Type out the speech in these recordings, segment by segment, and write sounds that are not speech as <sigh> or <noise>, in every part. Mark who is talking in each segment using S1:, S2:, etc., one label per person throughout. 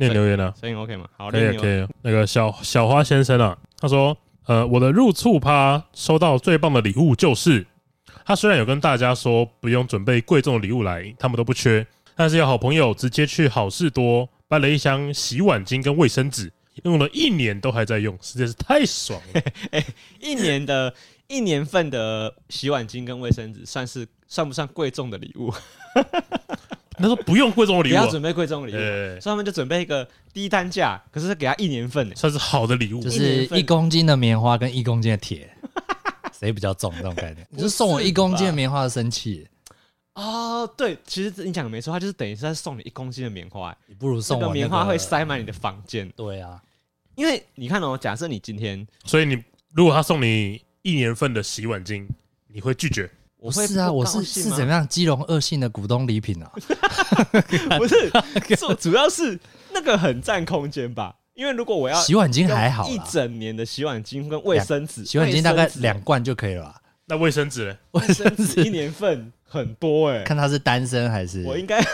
S1: 念留言了，
S2: 声音 OK 吗？好，
S1: 可以可以。那个小小花先生啊，他说：“呃，我的入厝趴收到最棒的礼物就是，他虽然有跟大家说不用准备贵重的礼物来，他们都不缺，但是有好朋友直接去好事多搬了一箱洗碗巾跟卫生纸，用了一年都还在用，实在是太爽了。
S2: 欸，<laughs> 一年的一年份的洗碗巾跟卫生纸，算是算不算贵重的礼物？”
S1: 他说不用贵重的礼物，不
S2: 要准备贵重的礼物，所以他们就准备一个低单价，可是给他一年份，
S1: 算是好的礼物，
S3: 就是一公斤的棉花跟一公斤的铁，<laughs> 谁比较重？这种概念，你是送我一公斤的棉花的生气。
S2: 哦，对，其实你讲的没错，他就是等于是在送你一公斤的棉花，
S3: 你不如送我
S2: 棉花会塞满你的房间。
S3: 对啊，
S2: 因为你看哦，假设你今天，
S1: 所以你如果他送你一年份的洗碗巾，你会拒绝？
S3: 我是啊，我是是怎么样？基隆恶性的股东礼品啊？<laughs>
S2: 不是，<laughs> 主主要是那个很占空间吧？因为如果我要
S3: 洗碗巾还好，
S2: 一整年的洗碗巾跟卫生纸，
S3: 洗碗巾大概两罐就可以了吧？
S1: 那卫生纸呢？
S2: 卫生纸一年份很多哎、欸，
S3: 看他是单身还是？
S2: 我应该。<laughs>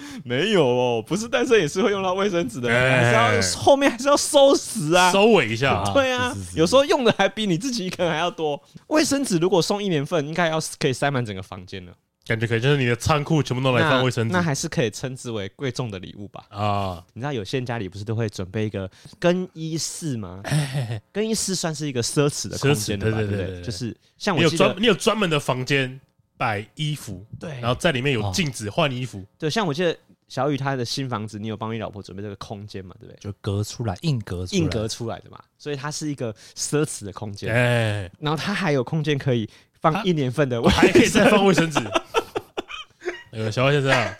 S2: <laughs> 没有哦，不是单身也是会用到卫生纸的，还是要后面还是要收拾啊，
S1: 收尾一下。<laughs>
S2: 对啊，有时候用的还比你自己一个人还要多。卫生纸如果送一年份，应该要可以塞满整个房间了。
S1: 感觉可以，就是你的仓库全部都来放卫生纸，
S2: 那还是可以称之为贵重的礼物吧？啊，你知道有些人家里不是都会准备一个更衣室吗？更衣室算是一个奢侈的空间，对对对，就是像我
S1: 有专你有专门的房间摆衣服，
S2: 对，
S1: 然后在里面有镜子换衣服，
S2: 对，像我记得。小雨他的新房子，你有帮你老婆准备这个空间嘛？对不对？
S3: 就隔出来，硬隔
S2: 硬隔出来的嘛，所以它是一个奢侈的空间。哎，然后它还有空间可以放一年份的，
S1: 还可以再放卫生纸。<laughs> 那个小花先生啊，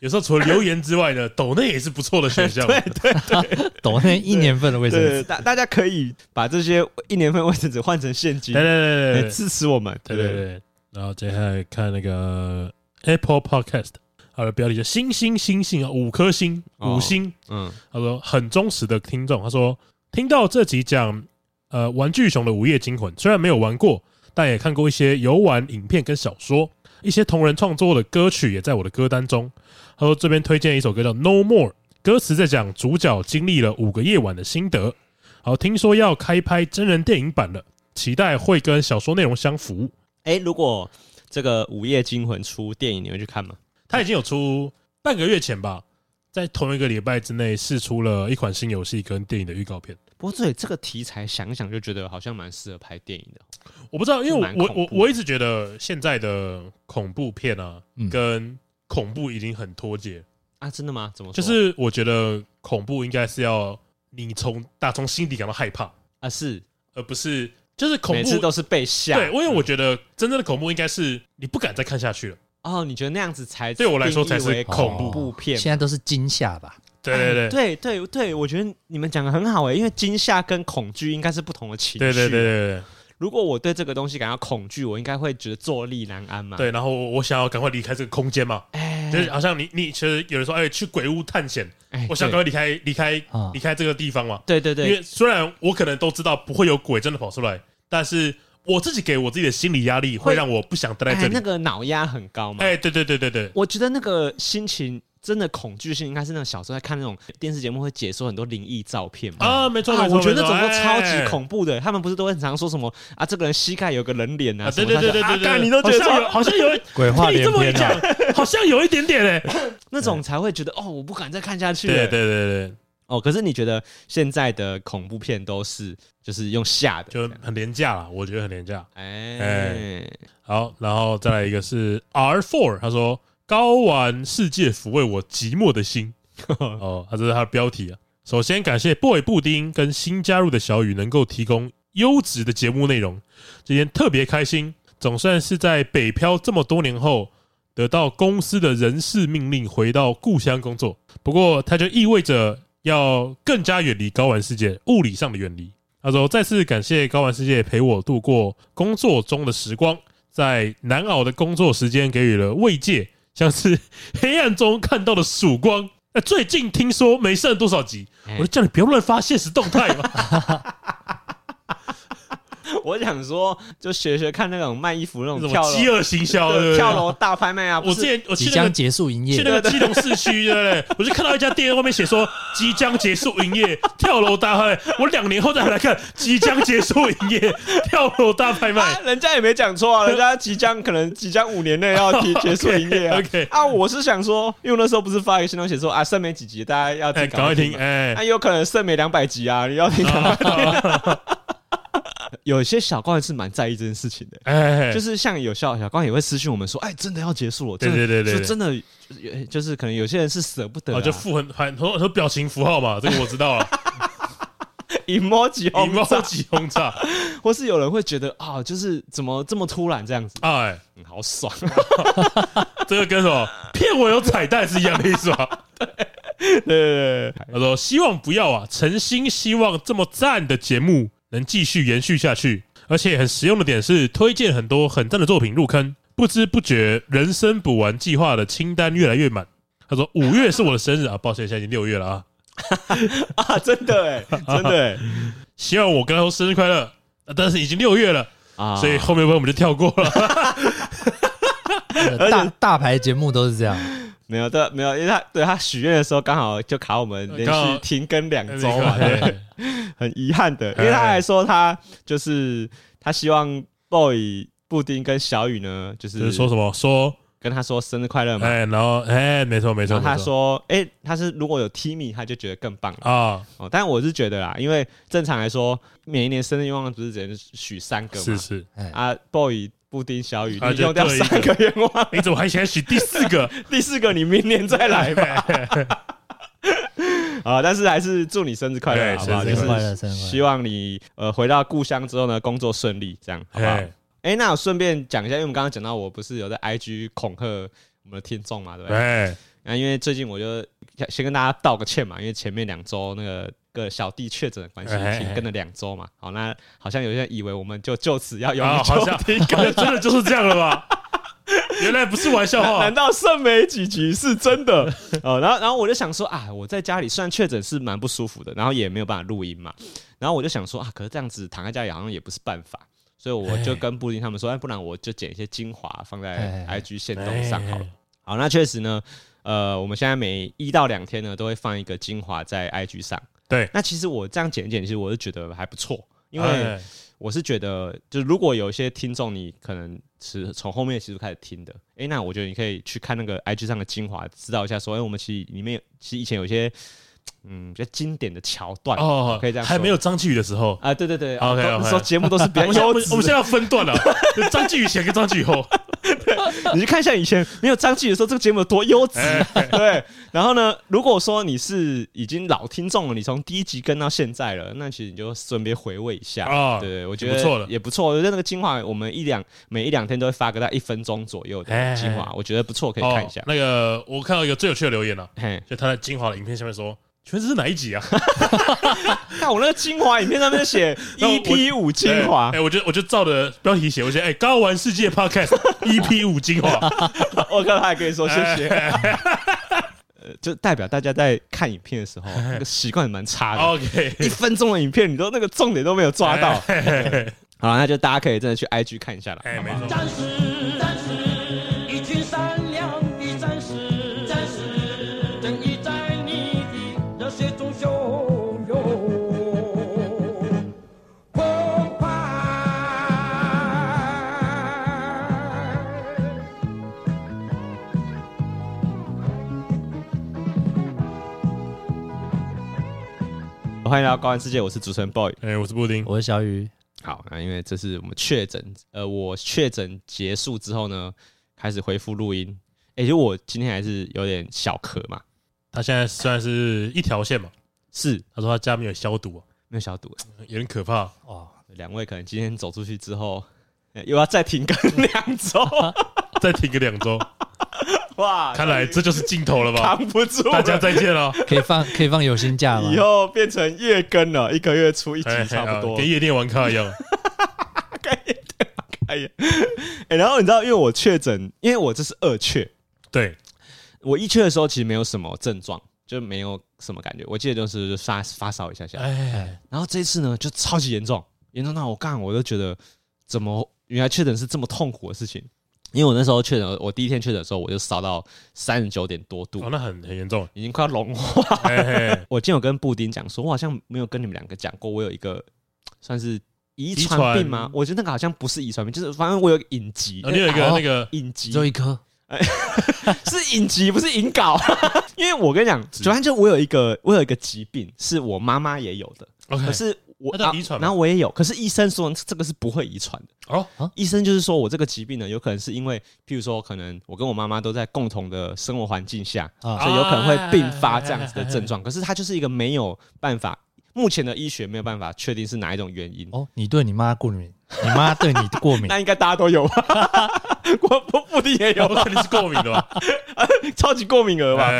S1: 有时候除了留言之外呢，抖内也是不错的选项。<laughs>
S2: 对对对，
S3: 抖内一年份的卫生纸，
S2: 大大家可以把这些一年份卫生纸换成现金，
S1: 对对对
S2: 对，支持我们。
S1: 对对对。然后接下来看那个 Apple Podcast。它的标题叫“星星星星”啊，五颗星，五星。嗯，他说很忠实的听众。他说听到这集讲呃《玩具熊的午夜惊魂》，虽然没有玩过，但也看过一些游玩影片跟小说，一些同人创作的歌曲也在我的歌单中。他说这边推荐一首歌叫《No More》，歌词在讲主角经历了五个夜晚的心得。好，听说要开拍真人电影版了，期待会跟小说内容相符。
S2: 哎，如果这个《午夜惊魂》出电影，你会去看吗？
S1: 他已经有出半个月前吧，在同一个礼拜之内试出了一款新游戏跟电影的预告片。
S2: 不过，对这个题材想想就觉得好像蛮适合拍电影的。
S1: 我不知道，因为我我我一直觉得现在的恐怖片啊，跟恐怖已经很脱节
S2: 啊。真的吗？怎么说？
S1: 就是我觉得恐怖应该是要你从打从心底感到害怕
S2: 啊，是
S1: 而不是就是恐怖
S2: 每次都是被吓。
S1: 对，因为我觉得真正的恐怖应该是你不敢再看下去了。
S2: 哦，你觉得那样子才
S1: 对我来说才是恐怖片？
S3: 现在都是惊吓吧？
S1: 对对对
S2: 对对对，我觉得你们讲的很好诶，因为惊吓跟恐惧应该是不同的情绪。
S1: 对对对对，
S2: 如果我对这个东西感到恐惧，我应该会觉得坐立难安嘛。
S1: 对，然后我想要赶快离开这个空间嘛。哎，就是好像你你其实有人说，哎，去鬼屋探险，我想赶快离开离开离开这个地方嘛。
S2: 对对对，
S1: 因为虽然我可能都知道不会有鬼真的跑出来，但是。我自己给我自己的心理压力，会让我不想待在这里。
S2: 那个脑压很高嘛？
S1: 哎，对对对对对。
S2: 我觉得那个心情真的恐惧性，应该是那种小时候在看那种电视节目，会解说很多灵异照片嘛。
S1: 啊，没错。
S2: 我觉得那种都超级恐怖的。他们不是都会很常说什么啊？这个人膝盖有个人脸啊？
S1: 对对对对对。
S2: 你都觉得
S1: 好像有 <laughs>
S3: 鬼话连篇啊？<laughs>
S1: 好像有一点点哎，
S2: 那种才会觉得哦，我不敢再看下去。
S1: 对对对对。
S2: 哦，可是你觉得现在的恐怖片都是就是用吓的，
S1: 就很廉价了。我觉得很廉价。哎哎，好，然后再来一个是 R Four，他说高玩世界抚慰我寂寞的心。<laughs> 哦，他这是他的标题啊。首先感谢 Boy 布丁跟新加入的小雨能够提供优质的节目内容，今天特别开心，总算是在北漂这么多年后得到公司的人事命令回到故乡工作。不过，它就意味着。要更加远离高玩世界，物理上的远离。他说：“再次感谢高玩世界陪我度过工作中的时光，在难熬的工作时间给予了慰藉，像是 <laughs> 黑暗中看到的曙光。那最近听说没剩多少集，我就叫你不要乱发现实动态嘛。<laughs> <laughs>
S2: 我想说，就学学看那种卖衣服那种跳
S1: 饥饿行销，
S2: 跳楼大拍卖啊！
S1: 我之前我
S3: 即将结束营业，
S1: 去那个基隆市区，对不对？我就看到一家店外面写说即将结束营业，跳楼大拍卖。我两年后再来看，即将结束营业，跳楼大拍卖。
S2: 人家也没讲错啊，人家即将可能即将五年内要结 <laughs> 结束营业啊。
S1: OK
S2: 啊，我是想说，因为那时候不是发一个新闻写说啊，剩没几集，大家要听，
S1: 赶快听。哎，
S2: 那有可能剩没两百集啊，你要听。<laughs> 有些小官是蛮在意这件事情的，哎，就是像有小小官也会私讯我们说，哎，真的要结束了，对对对对，真的就是可能有些人是舍不得，
S1: 哦，就附很很很多表情符号嘛，这个我知道了，<laughs>
S2: emoji <laughs>
S1: emoji 轰炸，
S2: 或是有人会觉得啊，就是怎么这么突然这样子，哎，好爽，<laughs>
S1: 这个跟什么骗我有彩蛋是一样的意思吧？对对对，他说希望不要啊，诚心希望这么赞的节目。能继续延续下去，而且很实用的点是推荐很多很赞的作品入坑，不知不觉人生补完计划的清单越来越满。他说五月是我的生日。啊，抱歉，现在已经六月了啊，<laughs>
S2: 啊，真的哎，<laughs> 真的哎，
S1: 希望我跟他说生日快乐，但是已经六月了。啊，所以后面我们就跳过了。<laughs>
S3: 大大牌节目都是这样。
S2: 没有对，没有，因为他对他许愿的时候刚好就卡我们连续停更两周嘛，对，很遗憾的，因为他还说他就是他希望 boy 布丁跟小雨呢，就是
S1: 说什么？说
S2: 跟他说生日快乐嘛，
S1: 哎，然后哎，没错没错，
S2: 他说哎，他是如果有 Timmy 他就觉得更棒啊。哦，但我是觉得啦，因为正常来说每一年生日愿望不是只能许三个嘛，
S1: 是是。
S2: 啊 boy。布丁小雨，你用掉三个愿望，
S1: 你怎么还想许 <laughs> 第四个？
S2: 第四个你明年再来吧。啊，<laughs> 但是还是祝你生日快乐，好不好？就是希望你呃回到故乡之后呢，工作顺利，这样好不好？哎，那我顺便讲一下，因为我们刚刚讲到，我不是有在 IG 恐吓我们的听众嘛，对不对？那因为最近我就先跟大家道个歉嘛，因为前面两周那个。个小弟确诊的关系，停更了两周嘛。好，那好像有些人以为我们就就此要永久停更，
S1: 真的就是这样了吧？<laughs> 原来不是玩笑话，
S2: 难道剩没几集是真的？哦，然后然后我就想说啊，我在家里虽然确诊是蛮不舒服的，然后也没有办法录音嘛。然后我就想说啊，可是这样子躺在家里好像也不是办法，所以我就跟布丁他们说，哎，不然我就剪一些精华放在 IG 线动上好了。好，那确实呢，呃，我们现在每一到两天呢，都会放一个精华在 IG 上。
S1: 对，
S2: 那其实我这样剪一剪，其实我是觉得还不错，因为我是觉得，就是如果有一些听众，你可能是从后面其实开始听的，哎、欸，那我觉得你可以去看那个 IG 上的精华，知道一下说，哎、欸，我们其实里面其实以前有一些。嗯，比较经典的桥段哦，可以这样。
S1: 还没有张继宇的时候
S2: 啊，对对对，OK，说节目都是比较优质。
S1: 我们现在要分段了，张继宇前跟张继宇后。<laughs>
S2: 你去看一下以前没有张继宇的时候，这个节目有多优质。<laughs> 对，然后呢，如果说你是已经老听众了，你从第一集跟到现在了，那其实你就顺便回味一下啊。对，我觉得不错了，也不错。我觉得那个精华，我们一两每一两天都会发个在一分钟左右的精华，我觉得不错，可以看一下。
S1: 那个我看到一个最有趣的留言了，就他在精华的影片下面说。全这是哪一集啊？<laughs>
S2: 看我那个精华影片上面写 <laughs> EP 五精华，
S1: 哎，我就我就照着标题写，我写哎，高玩世界 Podcast <laughs> EP 五精华，
S2: 我刚才还跟你说谢谢，呃，就代表大家在看影片的时候那个习惯蛮差的。OK，一分钟的影片，你都那个重点都没有抓到。好，那就大家可以真的去 IG 看一下了。哎，没错。欢迎来到高玩世界，我是主持人 boy，
S1: 哎，我是布丁，
S3: 我是小雨。
S2: 好，那因为这是我们确诊，呃，我确诊结束之后呢，开始恢复录音。哎，就我今天还是有点小咳嘛。
S1: 他现在算是一条线嘛？
S2: 是，
S1: 他说他家没有消毒，
S2: 啊没有消毒，
S1: 有点可怕
S2: 哦。两位可能今天走出去之后，又要再停更两周，<laughs>
S1: 再停个两周。哇！看来这就是尽头了吧？
S2: 扛不住，
S1: 大家再见了。
S3: 可以放可以放有薪假吗？
S2: 以后变成月更了，一个月出一集差不多，
S1: 跟夜店玩咖一样。<laughs>
S2: 跟夜店玩咖一样。<laughs> 哎，然后你知道，因为我确诊，因为我这是二确。
S1: 对，
S2: 我一确的时候其实没有什么症状，就没有什么感觉。我记得就是发发烧一下下。哎，然后这一次呢，就超级严重。严重到我刚我都觉得怎么原来确诊是这么痛苦的事情。因为我那时候确诊，我第一天确诊的时候，我就烧到三十九点多度，
S1: 哦，那很很严重，
S2: 已经快要融化。嘿嘿 <laughs> 我今天有跟布丁讲说，我好像没有跟你们两个讲过，我有一个算是遗传病吗？我觉得那个好像不是遗传病，就是反正我有个隐疾。
S1: 哦，你有一个那个
S2: 隐疾，
S3: 就一颗，<laughs>
S2: 是隐疾，不是隐睾。<laughs> 因为我跟你讲，主要就我有一个，我有一个疾病，是我妈妈也有的，可是。我遗传，然后我也有，可是医生说这个是不会遗传的哦。医生就是说我这个疾病呢，有可能是因为，譬如说，可能我跟我妈妈都在共同的生活环境下，所以有可能会并发这样子的症状。可是它就是一个没有办法，目前的医学没有办法确定是哪一种原因。
S3: 哦，你对你妈过敏，你妈对你过敏，<laughs>
S2: 那应该大家都有吧，<laughs> 我我布丁也有，
S1: 肯定是过敏的吧？<laughs>
S2: 超级过敏儿吧？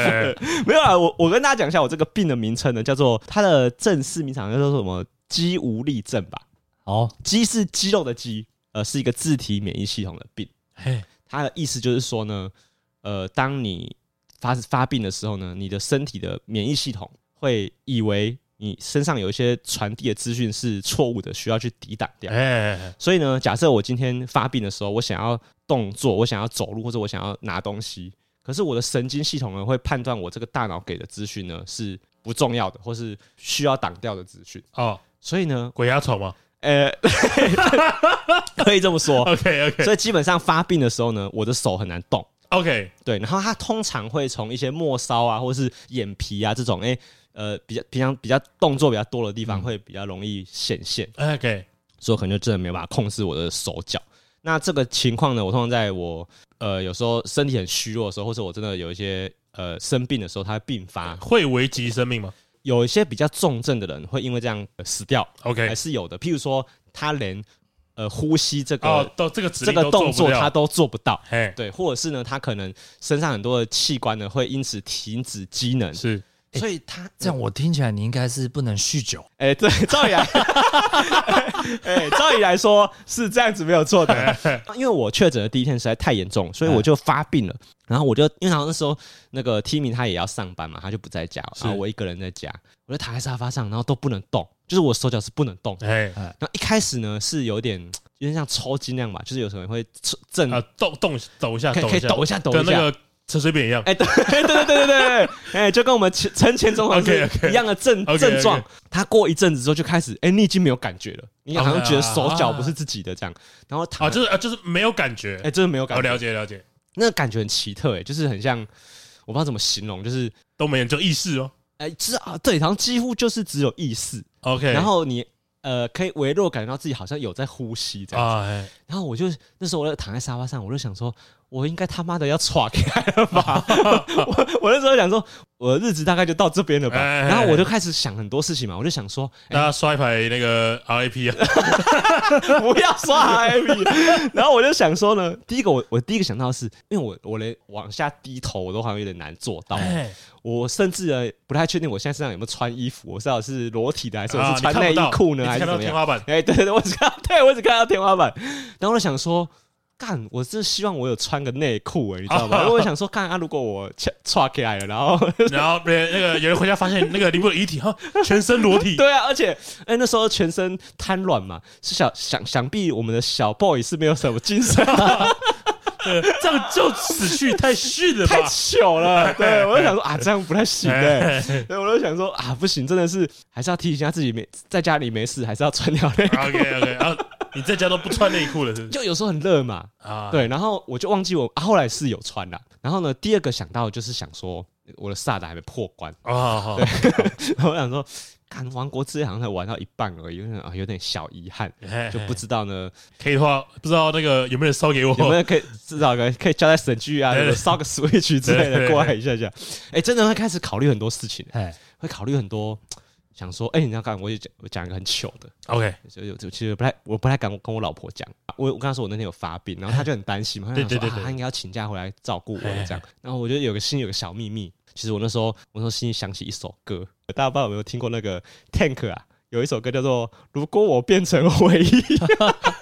S2: 没有啊，我我跟大家讲一下我这个病的名称呢，叫做它的正式名称叫做什么？肌无力症吧，
S3: 哦，
S2: 肌是肌肉的肌，呃，是一个自体免疫系统的病。嘿，它的意思就是说呢，呃，当你发发病的时候呢，你的身体的免疫系统会以为你身上有一些传递的资讯是错误的，需要去抵挡掉。哎，所以呢，假设我今天发病的时候，我想要动作，我想要走路，或者我想要拿东西，可是我的神经系统呢，会判断我这个大脑给的资讯呢是不重要的，或是需要挡掉的资讯。哦。所以呢，
S1: 鬼压床吗？
S2: 呃，<laughs> 可以这么说。<laughs>
S1: OK OK。
S2: 所以基本上发病的时候呢，我的手很难动。
S1: OK。
S2: 对，然后它通常会从一些末梢啊，或是眼皮啊这种，哎，呃，比较平常比较动作比较多的地方，会比较容易显现。
S1: OK。
S2: 所以我可能就真的没有办法控制我的手脚。那这个情况呢，我通常在我呃有时候身体很虚弱的时候，或者我真的有一些呃生病的时候，它会并发，
S1: 会危及生命吗？
S2: 有一些比较重症的人会因为这样死掉
S1: ，OK，
S2: 还是有的。譬如说，他连呃呼吸这个
S1: 哦，这个
S2: 这个动作他都做不到，对，或者是呢，他可能身上很多的器官呢会因此停止机能，
S1: 是。
S3: 所以他这样，我听起来你应该是不能酗酒。<laughs>
S2: 哎，对，照理来，<laughs> 哎，照理来说是这样子没有错的。<laughs> 因为我确诊的第一天实在太严重，所以我就发病了。然后我就因为好像那时候那个 Timmy 他也要上班嘛，他就不在家，然后我一个人在家，我就躺在沙发上，然后都不能动，就是我手脚是不能动。哎，然后一开始呢是有点有点像抽筋那样吧，就是有时候会震啊，
S1: 动动抖一下，
S2: 可以抖一下，抖一下。
S1: 陈水扁一样，
S2: 哎，对 <laughs> 对对对对对，哎，就跟我们陈陈前总统一样的症症状。他过一阵子之后就开始，哎，你已经没有感觉了，你好像觉得手脚不是自己的这样。然后他，
S1: 就是啊，就是没有感觉，
S2: 哎，就是没有感觉。
S1: 了解了解，
S2: 那个感觉很奇特，哎，就是很像，我不知道怎么形容，就是
S1: 都没有，就意识哦。
S2: 哎，是啊，对，好像几乎就是只有意识。
S1: OK，
S2: 然后你呃，可以微弱感觉到自己好像有在呼吸这样。然后我就那时候我就躺在沙发上，我就想说。我应该他妈的要岔开了吧？<laughs> 我我那时候想说，我的日子大概就到这边了吧。然后我就开始想很多事情嘛，我就想说，
S1: 大家刷一排那个 RIP 啊，<laughs>
S2: 不要刷 RIP。然后我就想说呢，第一个我我第一个想到的是，因为我我连往下低头我都好像有点难做到。我甚至呢不太确定我现在身上有没有穿衣服，我知道是裸体的还是我是穿内衣裤呢，还是怎么样？
S1: 天花板？
S2: 哎，对对对，我只看到，<laughs> 对我只看到天花板。然后我就想说。干，我是希望我有穿个内裤哎，你知道吗？<laughs> 因为我想说，看啊，如果我穿起来了，然后 <laughs>
S1: 然后别那个有人回家发现那个林博的遗体哈，全身裸体。<laughs>
S2: 对啊，而且哎，那时候全身瘫软嘛，是想想想必我们的小 boy 是没有什么精神，
S1: 这样就死去太逊了，
S2: 太糗了。对，我就想说啊，这样不太行哎，所以我就想说啊，不行，真的是还是要提醒一下自己没在家里没事，还是要穿条内裤。
S1: OK OK，然后。你在家都不穿内裤了，是不是？
S2: 就有时候很热嘛，啊，对，然后我就忘记我，啊、后来是有穿啦。然后呢，第二个想到就是想说，我的萨达还没破关。啊，对，<laughs> 然后我想说，看王国之泪好像才玩到一半而已，啊，有点小遗憾，就不知道呢，
S1: 可以的话，不知道那个有没有人烧给我，
S2: 有没有可以至少可以可以交代神剧啊，烧个 Switch 之类的过来一下下，哎，真的会开始考虑很多事情，哎，会考虑很多。想说，哎、欸，你要干，我就讲，我讲一个很糗的
S1: ，OK，
S2: 就就其实不太，我不太敢跟我老婆讲。我我跟她说我那天有发病，然后她就很担心嘛，她 <laughs> 想说啊，她应该要请假回来照顾我这样。然后我觉得有个心里有个小秘密，其实我那时候我那时候心里想起一首歌，大家不知道有没有听过那个 Tank 啊？有一首歌叫做《如果我变成回忆》。<laughs>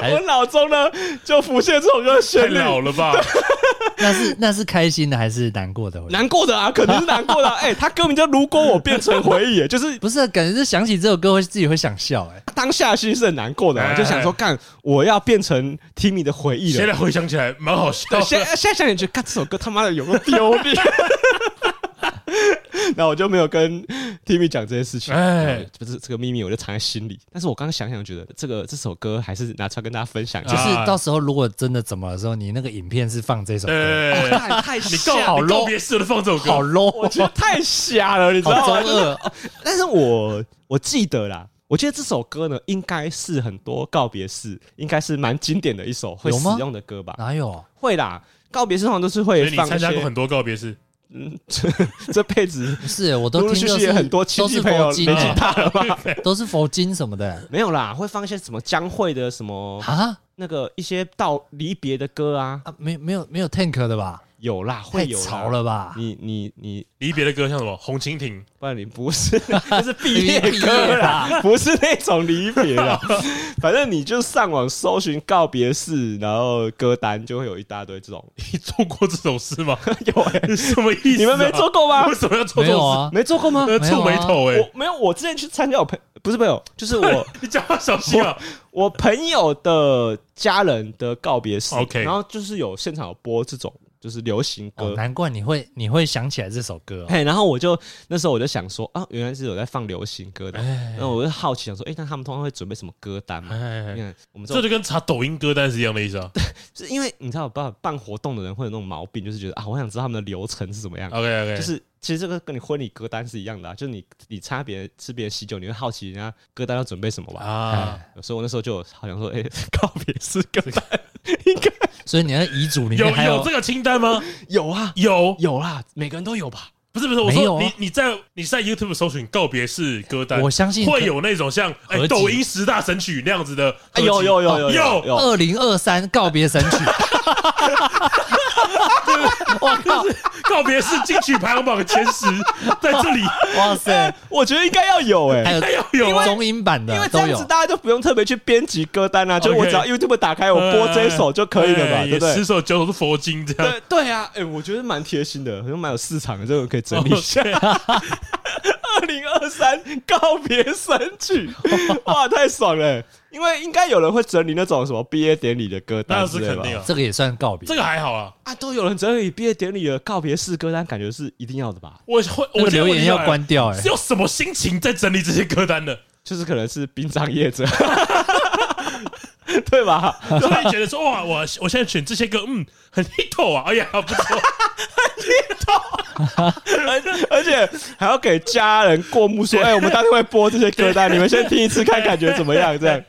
S2: <laughs> 我脑中呢就浮现这首歌的旋律。
S1: 太老了吧？
S3: 那是那是开心的还是难过的？
S2: 难过的啊，肯定是难过的。<laughs> 哎，他歌名叫《如果我变成回忆》，就是 <laughs>
S3: 不是感觉是想起这首歌会自己会想笑？哎，
S2: 当下心是很难过的，就想说干我要变成 Timmy 的回忆了。
S1: 现在回想起来蛮好笑。
S2: 现现在想起来，干这首歌他妈的有个丢脸。<laughs> 那我就没有跟 Timmy 讲这些事情，哎，不是这个秘密，我就藏在心里。但是我刚刚想想，觉得这个这首歌还是拿出来跟大家分享，
S3: 就是到时候如果真的怎么的时候，你那个影片是放这首歌，
S2: 太太瞎，
S1: 好 low，别适合放这首歌，
S3: 好 low，
S2: 我觉得太瞎了，你知道吗？但是我我记得啦，我觉得这首歌呢，应该是很多告别式，应该是蛮经典的一首会使用的歌吧？
S3: 哪有？
S2: 会啦，告别式通常都是会放。
S1: 你参加过很多告别式。
S2: 嗯，<laughs> 这这辈子
S3: 是我都陆陆续续很多亲戚朋友年纪大了吧，<laughs> 都是佛经什么的，
S2: 没有啦，会放一些什么江蕙的什么啊，那个一些道离别的歌啊，
S3: 啊，没没有没有 Tank 的吧？
S2: 有啦，会有
S3: 太潮了吧？
S2: 你你你
S1: 离别的歌像什么？红蜻蜓？
S2: 不然你不是，<laughs> 那是毕业歌啦，不是那种离别啦。<laughs> 反正你就上网搜寻告别式，然后歌单就会有一大堆这种。
S1: 你做过这种事吗？<laughs>
S2: 有哎、欸，
S1: 什么意思？
S2: 你们没做过吗？
S1: 为什么要做这种事？
S3: 啊、
S2: 没做过吗？
S1: 皱眉头哎、
S2: 没有。我之前去参加我朋不是朋友，就是我。
S1: 你讲话小心啊！
S2: 我朋友的家人的告别式
S1: ，OK，
S2: 然后就是有现场有播这种。就是流行歌，
S3: 难怪你会你会想起来这首歌。
S2: 嘿，然后我就那时候我就想说啊，原来是有在放流行歌的。然后我就好奇想说，哎，那他们通常会准备什么歌单嘛？你看，我们
S1: 这就跟查抖音歌单是一样的意思啊。<laughs>
S2: 对，是因为你知道，办办活动的人会有那种毛病，就是觉得啊，我想知道他们的流程是怎么样。
S1: OK OK，
S2: 就是其实这个跟你婚礼歌单是一样的啊，就是你你参加别人吃别人喜酒，你会好奇人家歌单要准备什么吧？啊，所以我那时候就好像说，<laughs> 哎，告别式歌单应该。<laughs>
S3: 所以你的遗嘱里面还
S1: 有有这个清单吗？
S2: 有啊，
S1: 有
S2: 有啦，每个人都有吧？
S1: 不是不是，我说你你在你在 YouTube 搜寻告别式歌单，
S3: 我相信
S1: 会有那种像哎抖音十大神曲那样子的。
S2: 有有有有有，
S3: 二零二三告别神曲。<laughs>
S1: 我靠！告别式金曲排行榜前十在这里，
S3: 哇塞！
S2: 我觉得应该要有哎，
S1: 应该要有
S3: 中英版的，
S2: 因为这样子大家就不用特别去编辑歌单啊，就我只要 YouTube 打开，我播这一首就可以了嘛？对不对？
S1: 十首九首是佛经这样。
S2: 对对啊，哎，我觉得蛮贴心的，好像蛮有市场的，这个可以整理一下。<laughs> <laughs> 二零二三告别神曲，哇，太爽了！因为应该有人会整理那种什么毕业典礼的歌单，
S1: 那是肯定啊。
S3: 这个也算告别，
S1: 这个还好啊。
S2: 啊，都有人整理毕业典礼的告别式歌单，感觉是一定要的吧？
S1: 我会，
S3: 我留言要关掉。哎，
S1: 是有什么心情在整理这些歌单的？
S2: 就是可能是殡葬业者。<laughs> 对吧？<laughs>
S1: 所以觉得说哇，我我现在选这些歌，嗯，很 hit 啊！哎呀，不错，
S2: 很 hit，而且还要给家人过目说，哎，我们当天会播这些歌单，你们先听一次，看感觉怎么样？这样，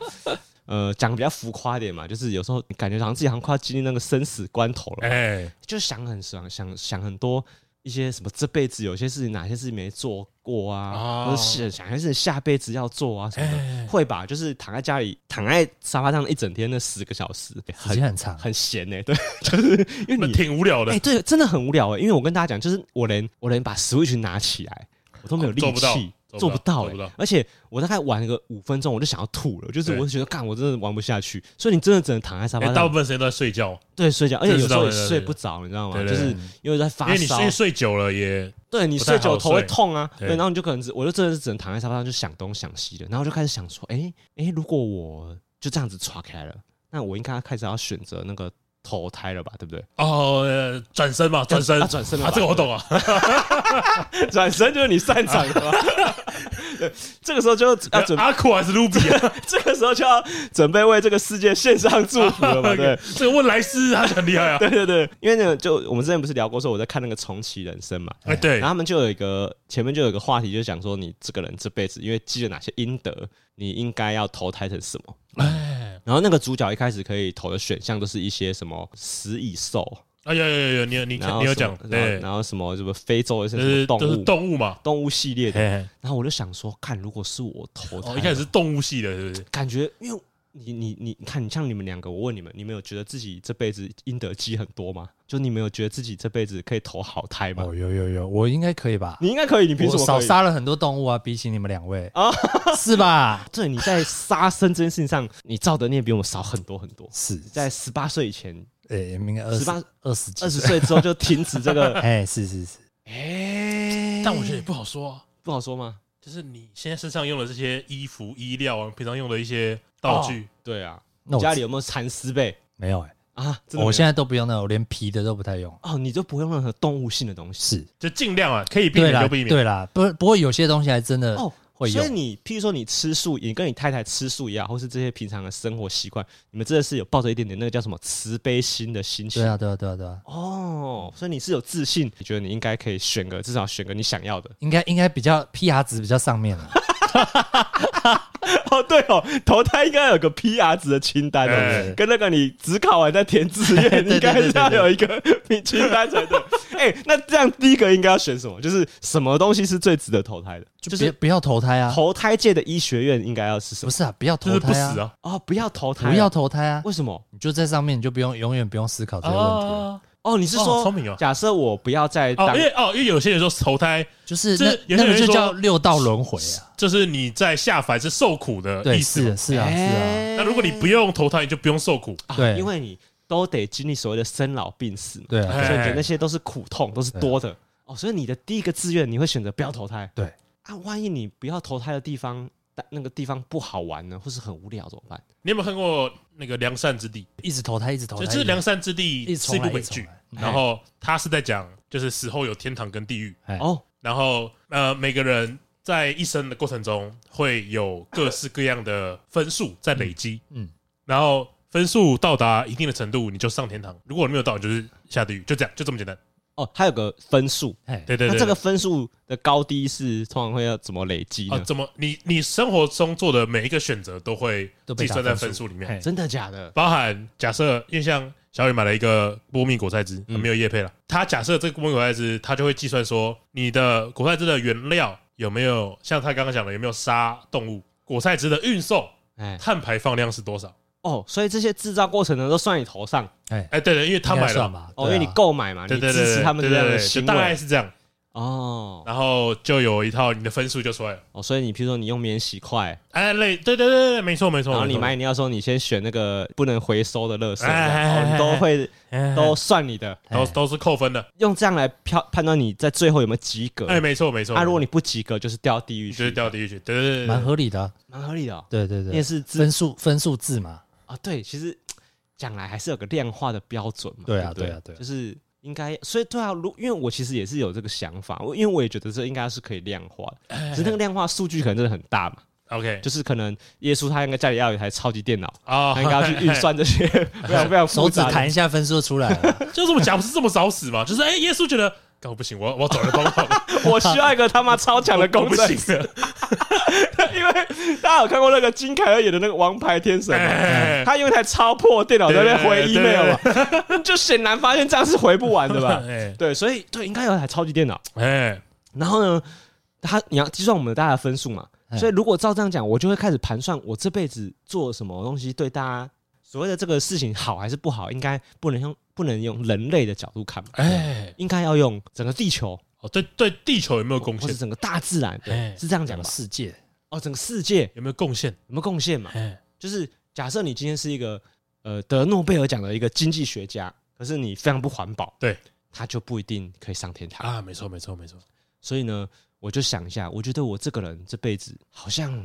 S2: 呃，讲比较浮夸一点嘛，就是有时候感觉好像自己好像快要经历那个生死关头了，哎，就想很想想想很多。一些什么这辈子有些事情哪些事情没做过啊？或者是想还是下辈子要做啊什么的？会吧？就是躺在家里躺在沙发上一整天那十个小时，
S3: 时间很长，
S2: 很闲呢。对，<laughs> 就是因为你
S1: 挺无聊的。
S2: 哎，对，真的很无聊哎。因为我跟大家讲，就是我连我连把 Switch 拿起来，我都没有力气。做不到，而且我大概玩个五分钟，我就想要吐了。就是我觉得，干，我真的玩不下去。所以你真的只能躺在沙发上，
S1: 大部分时间都在睡觉。
S2: 对，睡觉，而且有时候也睡不着，你知道吗？就是因为在发烧，
S1: 因为你睡久了也，
S2: 对你睡久头会痛啊。对，然后你就可能，我就真的是只能躺在沙发上，就想东想西的。然后就开始想说，哎哎，如果我就这样子岔开了，那我应该开始要选择那个。投胎了吧，对不对？
S1: 哦，转身嘛，转身，
S2: 转身
S1: 啊，这个我懂啊。
S2: 转身就是你擅长的嘛。<laughs> 这个时候就要准
S1: 阿酷还是卢比啊？<laughs>
S2: 这个时候就要准备为这个世界献上祝福了嘛？<laughs> 对，
S1: 这个问莱斯他很厉害啊。
S2: 对对对，因为那个就我们之前不是聊过说我在看那个重启人生嘛？
S1: 哎对，
S2: 然后他们就有一个前面就有一个话题，就讲说你这个人这辈子因为积了哪些阴德，你应该要投胎成什么？哎。然后那个主角一开始可以投的选项都是一些什么食蚁兽
S1: 啊，有有有有，你有你你有讲，对，
S2: 然后什么什么非洲的什么动物，
S1: 就是动物嘛，
S2: 动物系列的。然后我就想说，看如果是我投哦，
S1: 一开始是动物系的，是不是？
S2: 感觉因为你你你看，你像你们两个，我问你们，你们有觉得自己这辈子阴德积很多吗？就你们有觉得自己这辈子可以投好胎吗？
S3: 哦，有有有，我应该可以吧？
S2: 你应该可以，你凭什么
S3: 少杀了很多动物啊？比起你们两位啊，<laughs> 是吧？<laughs>
S2: 对，你在杀生这件事情上，你造的孽比我们少很多很多。
S3: 是
S2: 在十八岁以前，
S3: 呃，应该二十八、二十
S2: 二十岁之后就停止这个。<laughs>
S3: 哎，是是是，
S1: 哎，但我觉得也不好说，
S2: 不好说吗？
S1: 就是你现在身上用的这些衣服、衣料啊，平常用的一些道具，
S2: 对啊，我家里有没有蚕丝被？
S3: 没有哎，
S2: 啊，
S3: 我现在都不用那种，我连皮的都不太用。
S2: 哦，你就不用任何动物性的东西，
S3: 是，
S1: 就尽量啊，可以避免就避免。
S3: 对啦，不不过有些东西还真的哦。
S2: 所以你，譬如说你吃素，你跟你太太吃素一样，或是这些平常的生活习惯，你们真的是有抱着一点点那个叫什么慈悲心的心情。
S3: 对啊，对啊，对啊，对啊。
S2: 哦，所以你是有自信，你觉得你应该可以选个至少选个你想要的，
S3: 应该应该比较 PR 值比较上面了。<laughs> <laughs>
S2: 哦，对哦，投胎应该有个 PR 值的清单哦，跟那个你只考完再填志愿，<laughs> 应该是要有一个 <laughs> 清单才对。哎，那这样第一个应该要选什么？就是什么东西是最值得投胎的？
S3: 就是不要投胎啊！
S2: 投胎界的医学院应该要是什么？
S3: 不是啊，不要投胎啊！
S2: 哦，不要投胎，
S3: 不要投胎啊！
S2: 为什么？
S3: 你就在上面，你就不用永远不用思考这些问题。
S2: 哦，你是说聪明哦？假设我不要再哦，
S1: 因为哦，因为有些人说投胎
S3: 就是那那个就叫六道轮回啊，
S1: 就是你在下凡是受苦的意思。
S3: 是是啊是啊。
S1: 那如果你不用投胎，你就不用受苦。
S3: 对，
S2: 因为你都得经历所谓的生老病死。
S3: 对，
S2: 所以那些都是苦痛，都是多的。哦，所以你的第一个志愿你会选择不要投胎。
S3: 对
S2: 啊，万一你不要投胎的地方，那个地方不好玩呢，或是很无聊怎么办？
S1: 你有没有看过那个《良善之地》？
S3: 一直投胎，一直投胎。
S1: 就是《良善之地》是一部美剧，然后他是在讲，就是死后有天堂跟地狱。哦，然后呃，每个人在一生的过程中会有各式各样的分数在累积。嗯，然后分数到达一定的程度，你就上天堂；如果你没有到，就是下地狱。就这样，就这么简单。
S2: 哦，它有个分数，
S1: 对对对，
S2: 那这个分数的高低是通常会要怎么累积呢？
S1: 怎么你你生活中做的每一个选择都会计算在分数里面？
S2: 真的假的？
S1: 包含假设，因为像小雨买了一个波蜜果菜汁，没有叶配了。他假设这个波蜜果菜汁，他就会计算说你的果菜汁的原料有没有像他刚刚讲的有没有杀动物，果菜汁的运送，碳排放量是多少？
S2: 哦，所以这些制造过程呢，都算你头上。
S1: 哎哎，对对，因为他买了嘛，
S2: 哦，因为你购买嘛，你支持他们这样的行为，
S1: 大概是这样。哦，然后就有一套你的分数就出来了。
S2: 哦，所以你譬如说你用免洗筷，
S1: 哎，类，对对对对，没错没错。
S2: 然后你买饮料的时候，你先选那个不能回收的垃圾，哦，都会都算你的，
S1: 都都是扣分的。
S2: 用这样来判判断你在最后有没有及格。
S1: 哎，没错没错。
S2: 那如果你不及格，就是掉地狱去，
S1: 就是掉地狱去。对对对，
S3: 蛮合理的，
S2: 蛮合理的。
S3: 对对对，
S2: 也是
S3: 分数分数制嘛。
S2: 啊，对，其实讲来还是有个量化的标准嘛。
S3: 对啊，对啊，对，
S2: 就是应该，所以对啊，如因为我其实也是有这个想法，我因为我也觉得这应该是可以量化的，只是那个量化数据可能真的很大嘛。
S1: OK，
S2: 就是可能耶稣他应该家里要有一台超级电脑啊，他应该要去运算这些不要不要，
S3: 手指弹一下分数出来了，<laughs>
S1: 就这么讲不是这么找死吗？就是哎，耶稣觉得。干我不行，我我要找人帮忙。<laughs>
S2: 我需要一个他妈超强的工程师。<laughs> <laughs> 因为大家有看过那个金凯尔演的那个《王牌天神》吗？他用一台超破电脑在那边回 email 嘛，就显然发现这样是回不完的吧？对，所以对，应该有一台超级电脑。哎，然后呢，他你要计算我们大家的分数嘛？所以如果照这样讲，我就会开始盘算我这辈子做什么东西对大家所谓的这个事情好还是不好，应该不能用。不能用人类的角度看嘛？哎，应该要用整个地球
S1: 哦，对对，地球有没有贡献？
S2: 或者整个大自然，对，是这样讲吧？
S3: 世界
S2: 哦，整个世界
S1: 有没有贡献？有
S2: 没有贡献嘛？哎，就是假设你今天是一个呃得诺贝尔奖的一个经济学家，可是你非常不环保，
S1: 对，
S2: 他就不一定可以上天堂
S1: 啊。没错，没错，没错。
S2: 所以呢，我就想一下，我觉得我这个人这辈子好像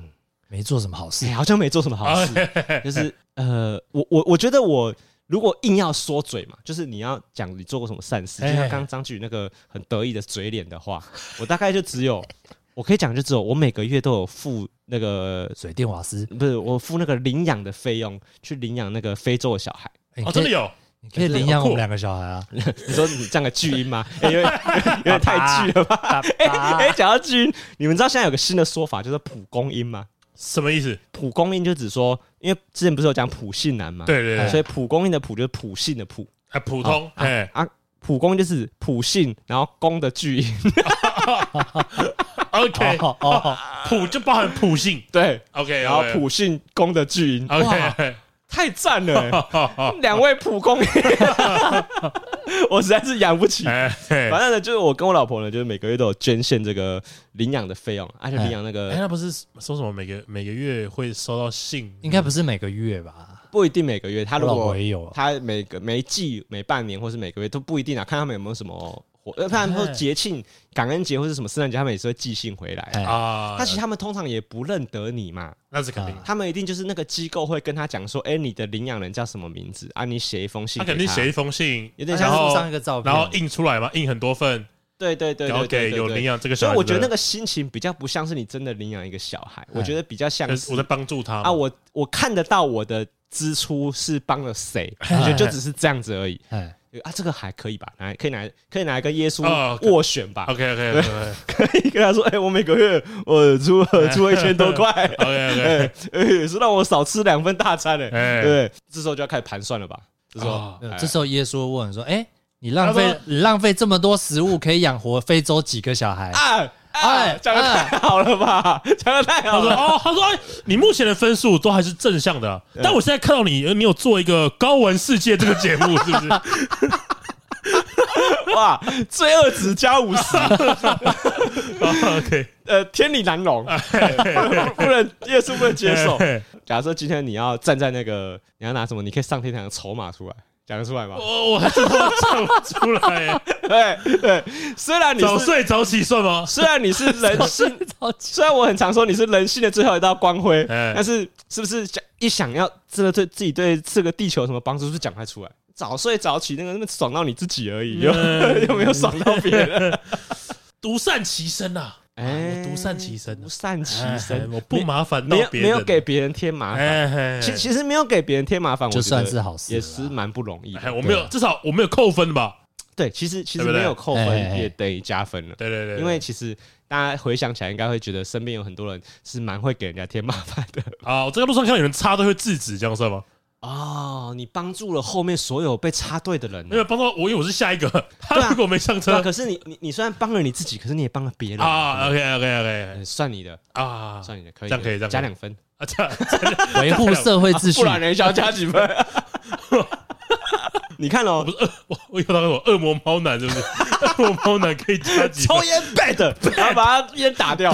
S3: 没做什么好事，
S2: 好像没做什么好事，就是呃，我我我觉得我。如果硬要说嘴嘛，就是你要讲你做过什么善事，就像刚刚张志宇那个很得意的嘴脸的话，我大概就只有我可以讲，就只有我每个月都有付那个
S3: 水电瓦斯，
S2: 不是我付那个领养的费用，去领养那个非洲的小孩。
S1: 哦，真的有，
S3: 你可以领养我们两个小孩啊？
S2: 你说你这样的巨婴吗？<laughs> 因为因为太巨了吧？哎 <laughs> 哎，讲到巨婴，你们知道现在有个新的说法，就是蒲公英吗？
S1: 什么意思？
S2: 蒲公英就只说，因为之前不是有讲普信男嘛？
S1: 对对对，
S2: 所以蒲公英的蒲就是普信的普，
S1: 啊，普通，哎。啊，
S2: 普攻就是普信，然后公的巨音。<laughs>
S1: OK，<laughs> 哦，普就包含普信，
S2: 对
S1: ，OK，
S2: 然后普信公的巨音
S1: ，OK，
S2: 太赞了，<laughs> 两位普工，<laughs> 我实在是养不起。反正呢，就是我跟我老婆呢，就是每个月都有捐献这个领养的费用，而且领养那个，
S1: 哎，那不是说什么每个每个月会收到信？
S3: 应该不是每个月吧？
S2: 不一定每个月，他如果他每个每季、每半年或是每个月都不一定啊，看他们有没有什么。呃，不然说节庆、感恩节或者什么圣诞节，他们也是会寄信回来啊。但其实他们通常也不认得你嘛，
S1: 那是肯定。
S2: 他们一定就是那个机构会跟他讲说，哎，你的领养人叫什么名字啊？你写一封信，
S1: 他肯定写一封信，
S3: 有点像附上一个照片，
S1: 然后印出来嘛，印很多份。
S2: 对对对，
S1: 然后给有领养这个小孩。
S2: 所以我觉得那个心情比较不像是你真的领养一个小孩，我觉得比较像是
S1: 我在帮助他
S2: 啊。我我看得到我的支出是帮了谁，我觉得就只是这样子而已。啊，这个还可以吧？来，可以拿，可以拿来跟耶稣斡旋吧
S1: ？OK OK OK，
S2: 可以跟他说，哎，我每个月我出了出了一千多块，<laughs>
S1: OK
S2: OK，<laughs> 是让我少吃两份大餐嘞，对，这时候就要开始盘算了吧？这时候，
S3: 这时候耶稣问说，哎，你浪费你浪费这么多食物，可以养活非洲几个小孩？
S2: 哎，讲的太好了吧？讲的太好了。
S1: 他说：“哦，他说，哎，你目前的分数都还是正向的，但我现在看到你，你有做一个高玩世界这个节目，<laughs> 是不是？<laughs>
S2: 哇，罪恶值加五十。<laughs>
S1: OK，
S2: 呃，天理难容，不能，耶稣不能接受。假设今天你要站在那个，你要拿什么？你可以上天堂的筹码出来。”讲得出来吗？
S1: 我我还真的讲不出来。<laughs>
S2: 对对，虽然你
S1: 早睡早起算吗？
S2: 虽然你是人性，虽然我很常说你是人性的最后一道光辉，但是是不是想一想要真的对自己对这个地球有什么帮助，是不是讲不太出来？早睡早起那个那么爽到你自己而已，又又 <laughs> 没有爽到别人，<laughs>
S1: 独善其身啊。哎，独善其身，
S2: 独善其身，
S1: 我不麻烦，
S2: 没有没有给别人添麻烦。其其实没有给别人添麻烦，
S3: 就算是好事，
S2: 也是蛮不容易。
S1: 我没有，至少我没有扣分吧？
S2: 对，其实其实没有扣分也等于加分了。
S1: 对对对，
S2: 因为其实大家回想起来，应该会觉得身边有很多人是蛮会给人家添麻烦的。
S1: 啊，我这个路上看到有人插队会制止，这样算吗？
S2: 哦，你帮助了后面所有被插队的人，
S1: 没有帮到我，因为我是下一个。<laughs> 他如果没上车，
S2: 可是你你你虽然帮了你自己，可是你也帮了别人
S1: 啊。OK OK OK，
S2: 算你的
S1: 啊，
S2: 算你的，可以
S1: 这样可以这样
S2: 加两分 <laughs>
S1: 啊，这样
S3: 维护社会秩序，
S2: 不然人家要加几分？<laughs> 你看哦，
S1: 不是恶，我我有那种恶魔猫男，是不是？恶魔猫男可以加几？
S2: 抽烟 bad，然后把他烟打掉。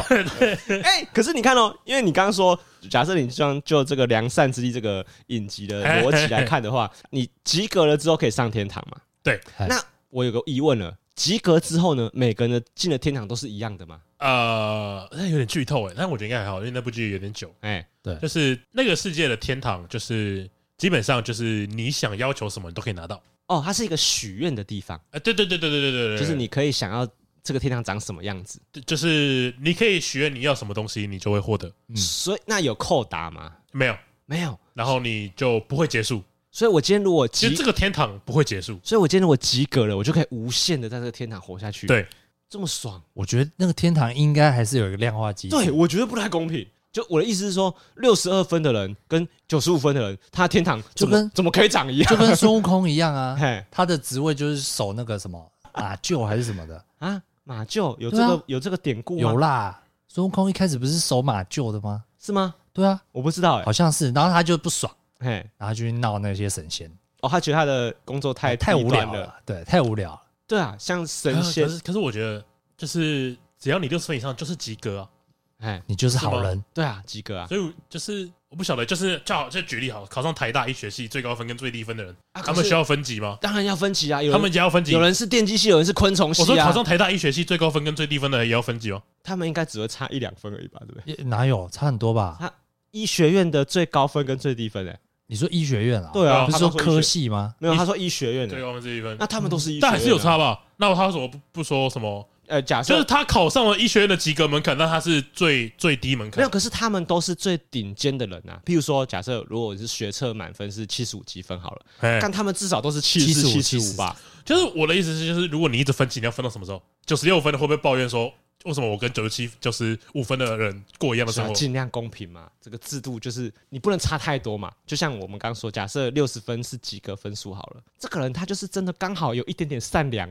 S2: 哎，可是你看哦，因为你刚刚说。假设你希望就这个良善之力这个隐疾的逻辑来看的话你及格了之后可以上天堂嘛？
S1: 对。
S2: 那我有个疑问了及格之后呢每个人的进了天堂都是一样的吗？
S1: 呃那有点剧透诶但我觉得应该还好因为那部剧有点久。
S2: 诶
S3: 对。
S1: 就是那个世界的天堂就是基本上就是你想要求什么你都可以拿到。
S2: 哦它是一个许愿的地方。
S1: 啊对对对对对对对。
S2: 就是你可以想要这个天堂长什么样子？
S1: 就是你可以许愿你要什么东西，你就会获得。
S2: 嗯，所以那有扣打吗？
S1: 没有，
S2: 没有。
S1: 然后你就不会结束。
S2: 所以我今天如果
S1: 其实这个天堂不会结束，
S2: 所以我今天如果及格了，我就可以无限的在这个天堂活下去。
S1: 对，
S2: 这么爽。
S3: 我觉得那个天堂应该还是有一个量化机制。
S2: 对，我觉得不太公平。就我的意思是说，六十二分的人跟九十五分的人，他的天堂就跟怎么可以长一样？
S3: 就跟孙悟空一样啊。<laughs> 他的职位就是守那个什么马厩还是什么的啊？
S2: 马厩有这个、啊、有这个典故吗？
S3: 有啦，孙悟空一开始不是守马厩的吗？
S2: 是吗？
S3: 对啊，
S2: 我不知道哎、欸，
S3: 好像是。然后他就不爽，
S2: 嘿，
S3: 然后就去闹那些神仙。
S2: 哦，他觉得他的工作太
S3: 太无聊了，对，太无聊了。
S2: 对啊，像神仙，
S1: 可是可是我觉得，就是只要你六十分以上，就是及格啊。
S3: 哎，你就是好人，
S2: 对啊，及格啊。
S1: 所以就是我不晓得，就是就好，就举例好，考上台大医学系最高分跟最低分的人，他们需要分级吗？
S2: 当然要分级啊，
S1: 他们也要分级。
S2: 有人是电机系，有人是昆虫系啊。
S1: 我说考上台大医学系最高分跟最低分的人也要分级哦。
S2: 他们应该只会差一两分而已吧？对不对？
S3: 哪有差很多吧？
S2: 他医学院的最高分跟最低分，哎，你说医学院啊？对啊，不是说科系吗？没有，他说医学院的最高分最低分，那他们都是医学院，
S1: 但还是有差吧？那他为什么不不说什么？
S2: 呃，假设
S1: 就是他考上了医学院的及格门槛，那他是最最低门槛。
S2: 没有，可是他们都是最顶尖的人啊。譬如说，假设如果是学测满分是七十五积分好了，但他们至少都是七十五、七十五吧。
S1: 就是我的意思是，就是如果你一直分级，你要分到什么时候？九十六分的会不会抱怨说为什么我跟九十七就是五分的人过一样的生活？
S2: 尽量公平嘛，这个制度就是你不能差太多嘛。就像我们刚刚说，假设六十分是及格分数好了，这个人他就是真的刚好有一点点善良，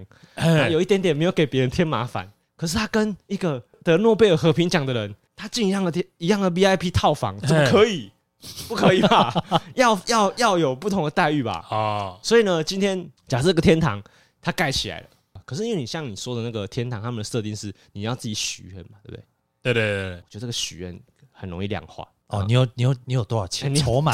S2: 有一点点没有给别人添麻烦。可是他跟一个得诺贝尔和平奖的人，他进一样的天一样的 VIP 套房，怎么可以？不可以吧？<laughs> 要要要有不同的待遇吧？啊！所以呢，今天假设这个天堂它盖起来了。可是因为你像你说的那个天堂，他们的设定是你要自己许愿嘛，对不对？
S1: 对对对，
S2: 我觉得这个许愿很容易量化
S3: 哦。你有你有你有多少钱 <laughs> 筹码，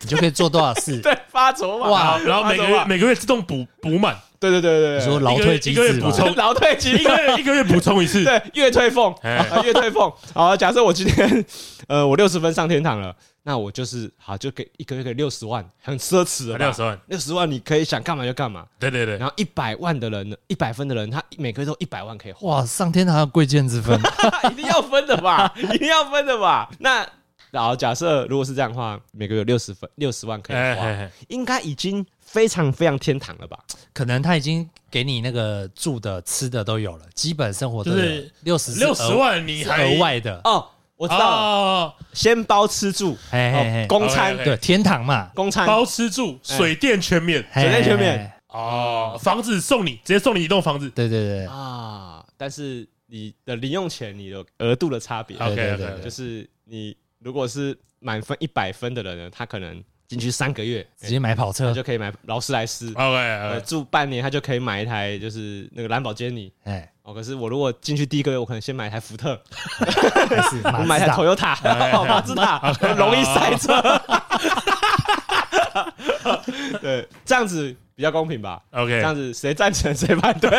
S3: 你就可以做多少事。<laughs>
S2: 对，发筹码哇，
S1: 然后每个月每个月自动补补满。
S2: 对对对对，
S3: 你说劳退机制
S1: 补充，
S2: 劳退机制，
S1: 一个月一个月补充一次。<laughs>
S2: 对，月退俸，月退俸。好，假设我今天呃我六十分上天堂了。那我就是好，就给一个月给六十万，很奢侈了。
S1: 六十万，
S2: 六十万，你可以想干嘛就干嘛。
S1: 对对对。
S2: 然后一百万的人，一百分的人，他每个月都一百万可以花。
S3: 哇，上天堂还有贵贱之分，<laughs>
S2: 一定要分的吧？一定要分的吧？那然后假设如果是这样的话，每个月六十分，六十万可以花，嘿嘿嘿应该已经非常非常天堂了吧？
S3: 可能他已经给你那个住的、吃的都有了，基本生活都有。六十
S1: 六十万，你还
S3: 额外的
S2: 哦。我知道，先包吃住，公餐。
S3: 对天堂嘛，
S2: 公餐。
S1: 包吃住，水电全免，
S2: 水电全免。
S1: 哦，房子送你，直接送你一栋房子，
S3: 对对对。
S2: 啊，但是你的零用钱，你的额度的差别
S1: ，OK OK，
S2: 就是你如果是满分一百分的人呢，他可能进去三个月
S3: 直接买跑车
S2: 就可以买劳斯莱斯
S1: ，OK，
S2: 住半年他就可以买一台就是那个兰博基尼，哎。哦，可是我如果进去第一个月，我可能先买一台福特，<laughs> <laughs> 我买一台 Toyota，<laughs> 马自达，容易塞车。对，这样子比较公平吧
S1: ？OK，
S2: 这样子谁赞成谁反对？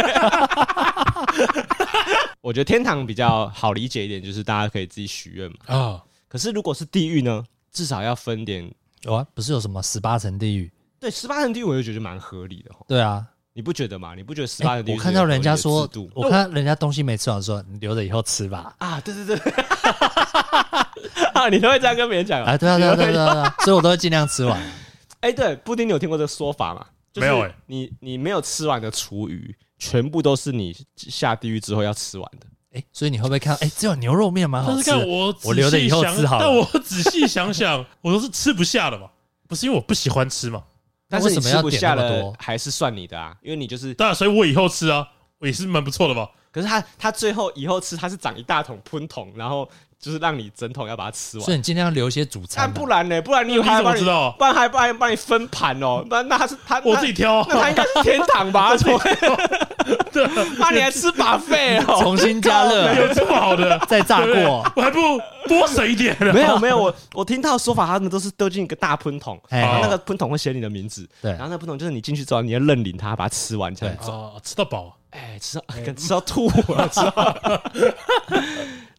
S2: 我觉得天堂比较好理解一点，就是大家可以自己许愿嘛。啊，可是如果是地狱呢？至少要分点。
S3: 有啊，不是有什么十八层地狱？
S2: 对，十八层地狱我就觉得蛮合理的。
S3: 对啊。
S2: 你不觉得吗？你不觉得十八层地狱？
S3: 我看到人家说，我看人家东西没吃完，说你留着以后吃吧。
S2: 啊，对对对，<laughs> 啊，你都会这样跟别人讲
S3: 啊？对啊，对啊，对啊，对啊所以我都会尽量吃完。<laughs>
S2: 哎，对，布丁，你有听过这个说法吗？
S1: 没有哎，
S2: 你你没有吃完的厨余，全部都是你下地狱之后要吃完的。
S3: 哎，所以你会不会看到？哎，只有牛肉面蛮好吃。
S1: 我
S3: 我留着以后吃好。
S1: 但我仔细想想，我都是吃不下的嘛，不是因为我不喜欢吃嘛。
S2: 但是你吃不下了，还是算你的啊？因为你就是
S1: 对啊，所以我以后吃啊，我也是蛮不错的吧。
S2: 可是他他最后以后吃，他是长一大桶喷桶，然后就是让你整桶要把它吃完。
S3: 所以你尽量留一些主餐。
S2: 那不然呢？不然你有还帮你，不然还帮帮你分盘哦。那那他是他
S1: 我自己挑，
S2: 那他应该是天堂吧？<laughs> <laughs> 对，那你还吃 buffet 哦？
S3: 重新加热，
S1: 有这么好的？
S3: 再炸过，
S1: 我还不多省一点。
S2: 没有没有，我我听到的说法，他们都是丢进一个大喷桶，然后那个喷桶会写你的名字，对，然后那个喷桶就是你进去之后，你要认领它，把它吃完这样子。
S1: 哦，吃到饱，
S2: 哎，吃到跟 <laughs> 吃到吐了，知道？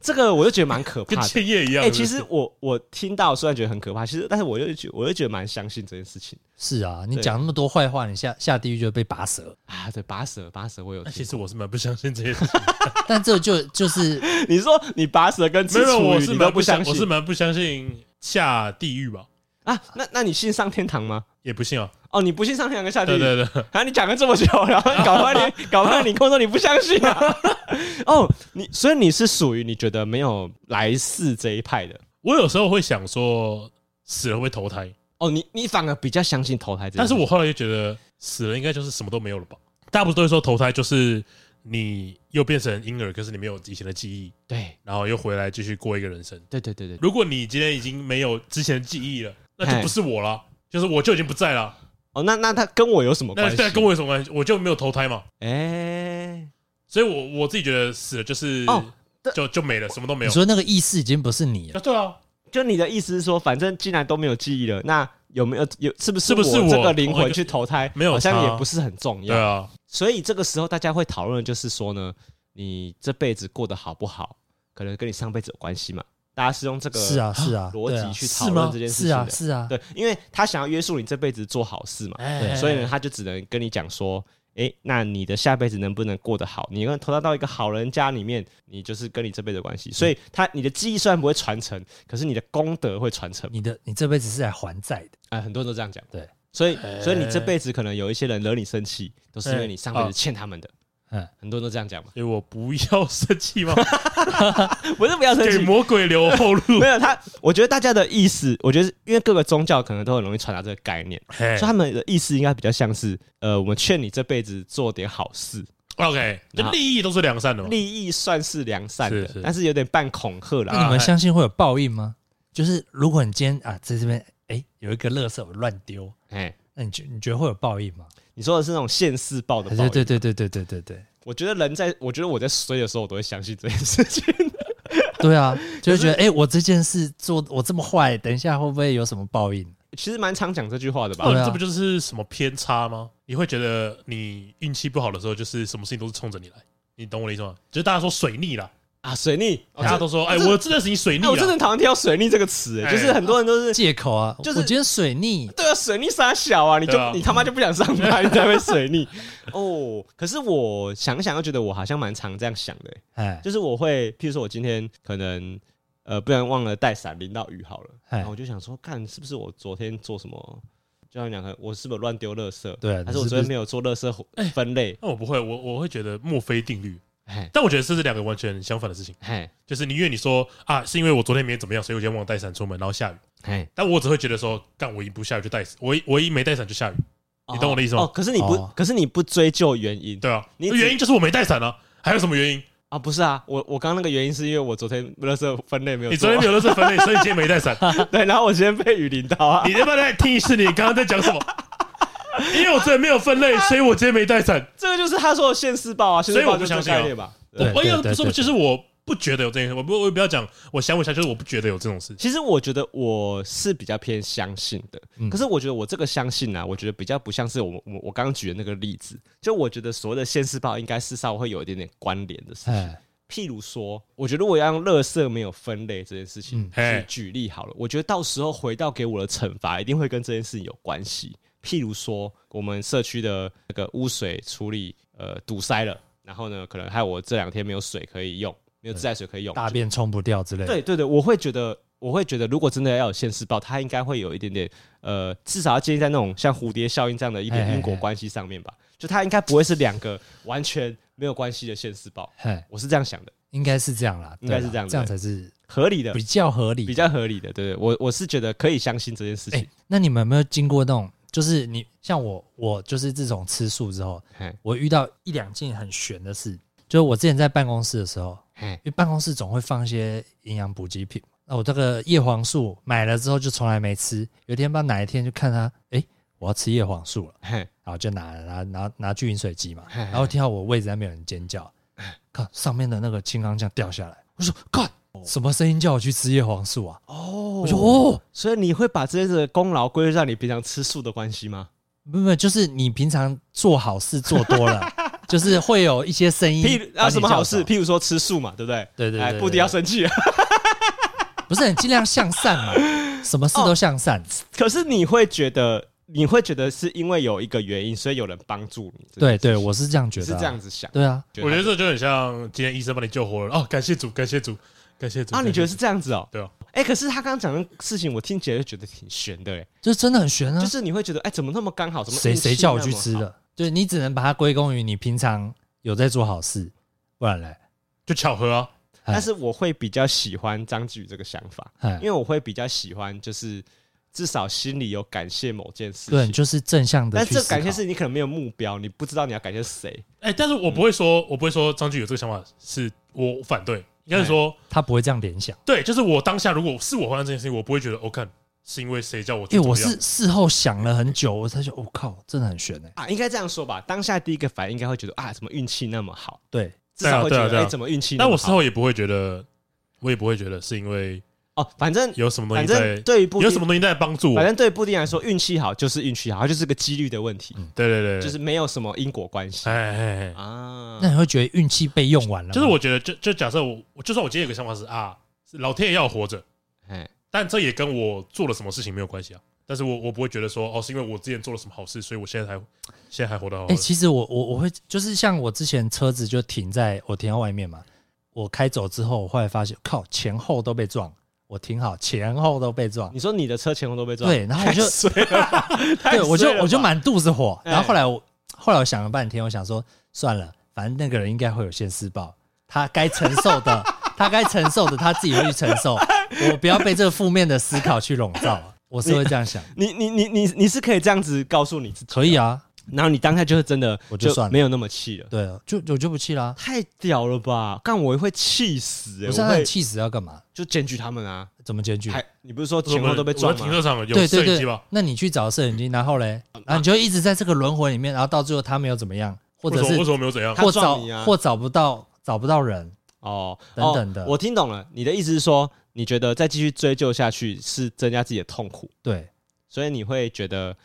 S2: 这个我就觉得蛮可怕的，
S1: 跟千叶一样。
S2: 哎，其实我我听到虽然觉得很可怕，其实但是我又觉我又觉得蛮相信这件事情。
S3: 是啊，你讲那么多坏话，你下下地狱就会被拔舌
S2: 啊！对，拔舌拔舌我有。
S1: 其实我是蛮不相信这件事情，
S3: 但这就就是 <laughs>
S2: 你说你拔舌跟吃厨余你都不相信，
S1: 我是蛮不相信下地狱吧？
S2: 啊，那那你信上天堂吗？
S1: 也不信啊。
S2: 哦，你不信上天堂跟下地狱？
S1: 对对对。
S2: 啊，你讲了这么久，然后搞半天，<laughs> 搞半天，你跟我说你不相信啊？<laughs> 哦，你所以你是属于你觉得没有来世这一派的。
S1: 我有时候会想说，死了会投胎。
S2: 哦，你你反而比较相信投胎这，
S1: 但是我后来就觉得死了应该就是什么都没有了吧？大部分都会说投胎就是你又变成婴儿，可是你没有以前的记忆，
S2: 对，
S1: 然后又回来继续过一个人生。
S2: 对对对对。
S1: 如果你今天已经没有之前的记忆了，那就不是我了，就是我就已经不在了。
S2: 哦，那那他跟我有什么关系？
S1: 对，跟我有什么关系？我就没有投胎嘛。
S2: 哎，
S1: 所以我我自己觉得死了就是哦就就没了，什么都没有。
S3: 你说那个意识已经不是你了？
S1: 对啊。
S2: 就你的意思是说，反正既然都没有记忆了，那有没有有是不是是不是我这个灵魂去投胎，没有好像也不是很重要。
S1: 对啊，
S2: 所以这个时候大家会讨论的就是说呢，你这辈子过得好不好，可能跟你上辈子有关系嘛？大家是用这个
S3: 是啊是啊
S2: 逻辑去讨论这件事情的，
S3: 是啊是啊，
S2: 对，因为他想要约束你这辈子做好事嘛，对，所以呢，他就只能跟你讲说。哎，那你的下辈子能不能过得好？你能投胎到一个好人家里面，你就是跟你这辈子的关系。所以他，你的记忆虽然不会传承，可是你的功德会传承。
S3: 你的，你这辈子是来还债的。
S2: 哎，很多人都这样讲。
S3: 对，
S2: 所以，所以你这辈子可能有一些人惹你生气，都是因为你上辈子欠他们的。嗯，很多人都这样讲嘛。
S1: 所以我不要生气吗？<laughs>
S2: 不是不要生气，
S1: 给魔鬼留后路。<laughs>
S2: 没有他，我觉得大家的意思，我觉得因为各个宗教可能都很容易传达这个概念，所以他们的意思应该比较像是，呃，我们劝你这辈子做点好事。
S1: OK，就利益都是良善的嘛，
S2: 利益算是良善的，但是有点半恐吓了。
S3: 那你们相信会有报应吗？就是如果你今天啊在这边，哎，有一个垃圾我乱丢，哎，那你觉你觉得会有报应吗？
S2: 你说的是那种现世报的报应？
S3: 对对对对对对对对。
S2: 我觉得人在，我觉得我在衰的时候，我都会相信这件事情。<laughs>
S3: 对啊，就会觉得哎，我这件事做我这么坏，等一下会不会有什么报应？
S2: 其实蛮常讲这句话的吧？
S1: 这不就是什么偏差吗？你会觉得你运气不好的时候，就是什么事情都是冲着你来，你懂我的意思吗？就是大家说水逆啦。
S2: 啊，水逆，
S1: 大家都说，哎，我真的是你水逆，
S2: 我真的讨厌听到水逆这个词，哎，就是很多人都是
S3: 借口啊，就是我今天水逆，
S2: 对啊，水逆傻小啊，你就你他妈就不想上班，<laughs> 你才会水逆哦。可是我想想又觉得我好像蛮常这样想的，哎，就是我会，譬如说我今天可能呃，不然忘了带伞，淋到雨好了，然后我就想说，看是不是我昨天做什么，就像两个，我是不是乱丢垃圾？对，还是我昨天没有做垃圾分类？
S1: 那我不会，我我会觉得墨菲定律。但我觉得这是两个完全相反的事情。就是你因为你说啊，是因为我昨天没怎么样，所以我今天忘了带伞出门，然后下雨。但我只会觉得说，干我一不下雨就带伞，我一我一没带伞就下雨。你懂我的意思吗？
S2: 哦，可是你不，可是你不追究原因。
S1: 对啊，你原因就是我没带伞啊，还有什么原因
S2: 啊？不是啊，我我刚刚那个原因是因为我昨天垃圾分类没有，
S1: 你昨天没有垃圾分类，所以你今天没带伞。<laughs>
S2: 对，然后我今天被雨淋到啊。
S1: 你要不要再听一次？你刚刚在讲什么？<laughs> 因为我昨天没有分类，所以我今天没带伞。
S2: 这个就是他说的现世报啊，所以我不相信吧。
S1: 我也不说，就是我不觉得有这件事。我不，我不要讲，我想不想，就是我不觉得有这种事。
S2: 其实我觉得我是比较偏相信的，可是我觉得我这个相信啊，我觉得比较不像是我我我刚刚举的那个例子。就我觉得所谓的现世报，应该是稍微会有一点点关联的事情。譬如说，我觉得我要用垃圾没有分类这件事情去举例好了。我觉得到时候回到给我的惩罚，一定会跟这件事情有关系。譬如说，我们社区的那个污水处理呃堵塞了。然后呢，可能还有我这两天没有水可以用，没有自来水可以用，
S3: 大便冲不掉之类的。
S2: 对对对，我会觉得，我会觉得，如果真的要有现世报，它应该会有一点点，呃，至少要建立在那种像蝴蝶效应这样的一点因果关系上面吧。嘿嘿嘿，就它应该不会是两个完全没有关系的现世报。嘿我是这样想的，
S3: 应该是这样啦，
S2: 应该是这样，
S3: 这样才是
S2: 合理的，
S3: 比较合理，
S2: 比较合理的。对对，我我是觉得可以相信这件事情。欸，
S3: 那你们有没有经过那种？就是你像我，我就是这种吃素之后，我遇到一两件很悬的事。就是我之前在办公室的时候，因为办公室总会放一些营养补给品。那我这个叶黄素买了之后就从来没吃。有一天不知道哪一天就看它，哎，我要吃叶黄素了，然后就拿拿拿拿去饮水机嘛，然后听到我位置那边有人尖叫，看上面的那个青钢酱掉下来，我说干什么声音叫我去吃叶黄素啊？哦，我说哦，
S2: 所以你会把这些功劳归在你平常吃素的关系吗？
S3: 不不，就是你平常做好事做多了。<laughs> 就是会有一些声音，
S2: 譬如啊，什么好事？譬如说吃素嘛，对不对？
S3: 对对对，
S2: 布迪要生气了，<laughs>
S3: 不是，你尽量向善嘛，<laughs> 什么事都向善。
S2: 可是你会觉得，你会觉得是因为有一个原因，所以有人帮助你。
S3: 对对，我是这样觉得，
S2: 是这样子想。
S3: 对啊，
S1: 我觉得这就很像今天医生把你救活了哦，感谢主，感谢主，感谢主。
S2: 啊，你觉得是这样子哦？
S1: 对哦。
S2: 哎，可是他刚刚讲的事情，我听起来就觉得挺悬的，哎，
S3: 就是真的很悬啊。
S2: 就是你会觉得，哎，怎么那么刚好？怎么
S3: 谁谁叫我去吃的？对，你只能把它归功于你平常有在做好事，不然嘞
S1: 就巧合啊。
S2: 但是我会比较喜欢张志宇这个想法，因为我会比较喜欢，就是至少心里有感谢某件事情，
S3: 对，就是正向的。
S2: 但这感谢是你可能没有目标，你不知道你要感谢谁。
S1: 哎，但是我不会说，我不会说张志宇有这个想法是我反对，应该是说
S3: 他不会这样联想。
S1: 对，就是我当下如果是我发生这件事情，我不会觉得我看。是因为谁叫我？
S3: 因为我是事后想了很久，我才觉得我靠，真的很悬哎！
S2: 啊，应该这样说吧，当下第一个反应应该会觉得啊，怎么运气那么好？
S3: 对，
S2: 至少会觉得哎，怎么运气？
S1: 但我事后也不会觉得，我也不会觉得是因为
S2: 哦，反正
S1: 有什么东西反
S2: 正对
S1: 有什么东西在帮助我。
S2: 反正对布丁来说，运气好就是运气好，它就是个几率的问题。
S1: 对对对，
S2: 就是没有什么因果关系。哎哎哎
S3: 啊！那你会觉得运气被用完了？
S1: 就是我觉得，就就假设我，就算我今天有个想法是啊，老天爷要我活着，哎。但这也跟我做了什么事情没有关系啊！但是我我不会觉得说哦，是因为我之前做了什么好事，所以我现在还现在还活得好。哎，
S3: 其实我我我会就是像我之前车子就停在我停在外面嘛，我开走之后，我后来发现靠前后都被撞，我停好前后都被撞。
S2: 你说你的车前后都被撞？
S3: 对，然后我就 <laughs> 对，我就我就满肚子火。然后后来我后来我想了半天，我想说算了，反正那个人应该会有现世报，他该承受的，<laughs> 他该承受的，他自己会去承受。我不要被这个负面的思考去笼罩，我是会这样想。
S2: 你你你你你是可以这样子告诉你自己，
S3: 可以啊。
S2: 然后你当下就是真的，
S3: 我就算
S2: 没有那么气了。
S3: 对，就我就不气啦。
S2: 太屌了吧！干我会气死，
S3: 我现在气死要干嘛？
S2: 就检举他们啊？
S3: 怎么检举？
S2: 你不是说前后都被撞吗？
S1: 停车场有摄影机吧？
S3: 那你去找摄影机，然后嘞，然后你就一直在这个轮回里面，然后到最后他没有怎么样，或者是
S1: 为什么没有怎样？
S3: 或找或找不到找不到人
S2: 哦，
S3: 等等的。
S2: 我听懂了，你的意思是说，你觉得再继续追究下去是增加自己的痛苦？
S3: 对，
S2: 所以你会觉得，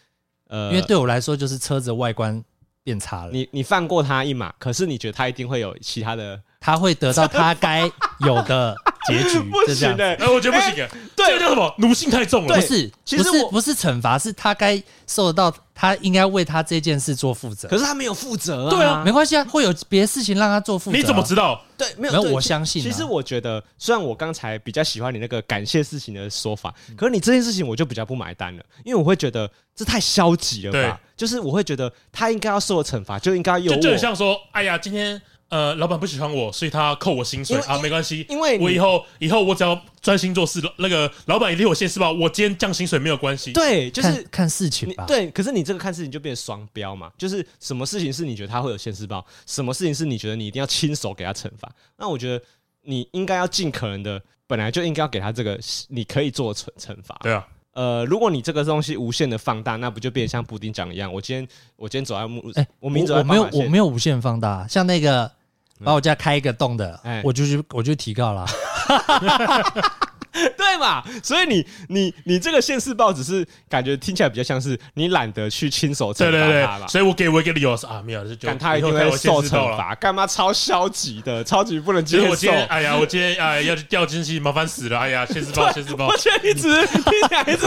S2: 呃，
S3: 因为对我来说就是车子外观。变差了，
S2: 你你放过他一马，可是你觉得他一定会有其他的，
S3: 他会得到他该有的结局，<laughs>
S2: 不行的，
S1: 哎，我觉得不行哎，这个叫什么？奴性太重了，
S3: 不是，其实不是不是惩罚，是他该受得到，他应该为他这件事做负责，
S2: 可是他没有负责啊，
S3: 对啊，没关系啊，会有别的事情让他做负责，
S1: 你怎么知道？
S2: 对，没有，
S3: 我相信。
S2: 其实我觉得，虽然我刚才比较喜欢你那个感谢事情的说法，可是你这件事情我就比较不买单了，因为我会觉得这太消极了吧？就是我会觉得他应该要受的惩罚就应该有，
S1: 就就很像说，哎呀，今天呃，老板不喜欢我，所以他扣我薪水啊，没关系，
S2: 因为
S1: 我以后以后我只要专心做事，那个老板一定有现世报，我今天降薪水没有关系。
S2: 对，就是
S3: 看事情吧。
S2: 对，可是你这个看事情就变双标嘛，就是什么事情是你觉得他会有现世报，什么事情是你觉得你一定要亲手给他惩罚？那我觉得你应该要尽可能的，本来就应该要给他这个你可以做惩惩罚。
S1: 对啊。
S2: 呃，如果你这个东西无限的放大，那不就变像布丁讲一样？我今天我今天走在木，哎，我明走在，
S3: 我没有我没有无限放大，像那个把我家开一个洞的，我就去我就提告了。<laughs> <laughs>
S2: 对嘛？所以你你你这个现世报只是感觉听起来比较像是你懒得去亲手惩罚他嘛？
S1: 所以我给我一个理由是啊，没有，就
S2: 看他一定会受惩罚，干嘛超消极的，超级不能接受。
S1: 我今天哎呀，我今天哎要去掉进去，麻烦死了！哎呀，现世报，现世报，
S2: 我觉得一直 <laughs> 听起来一直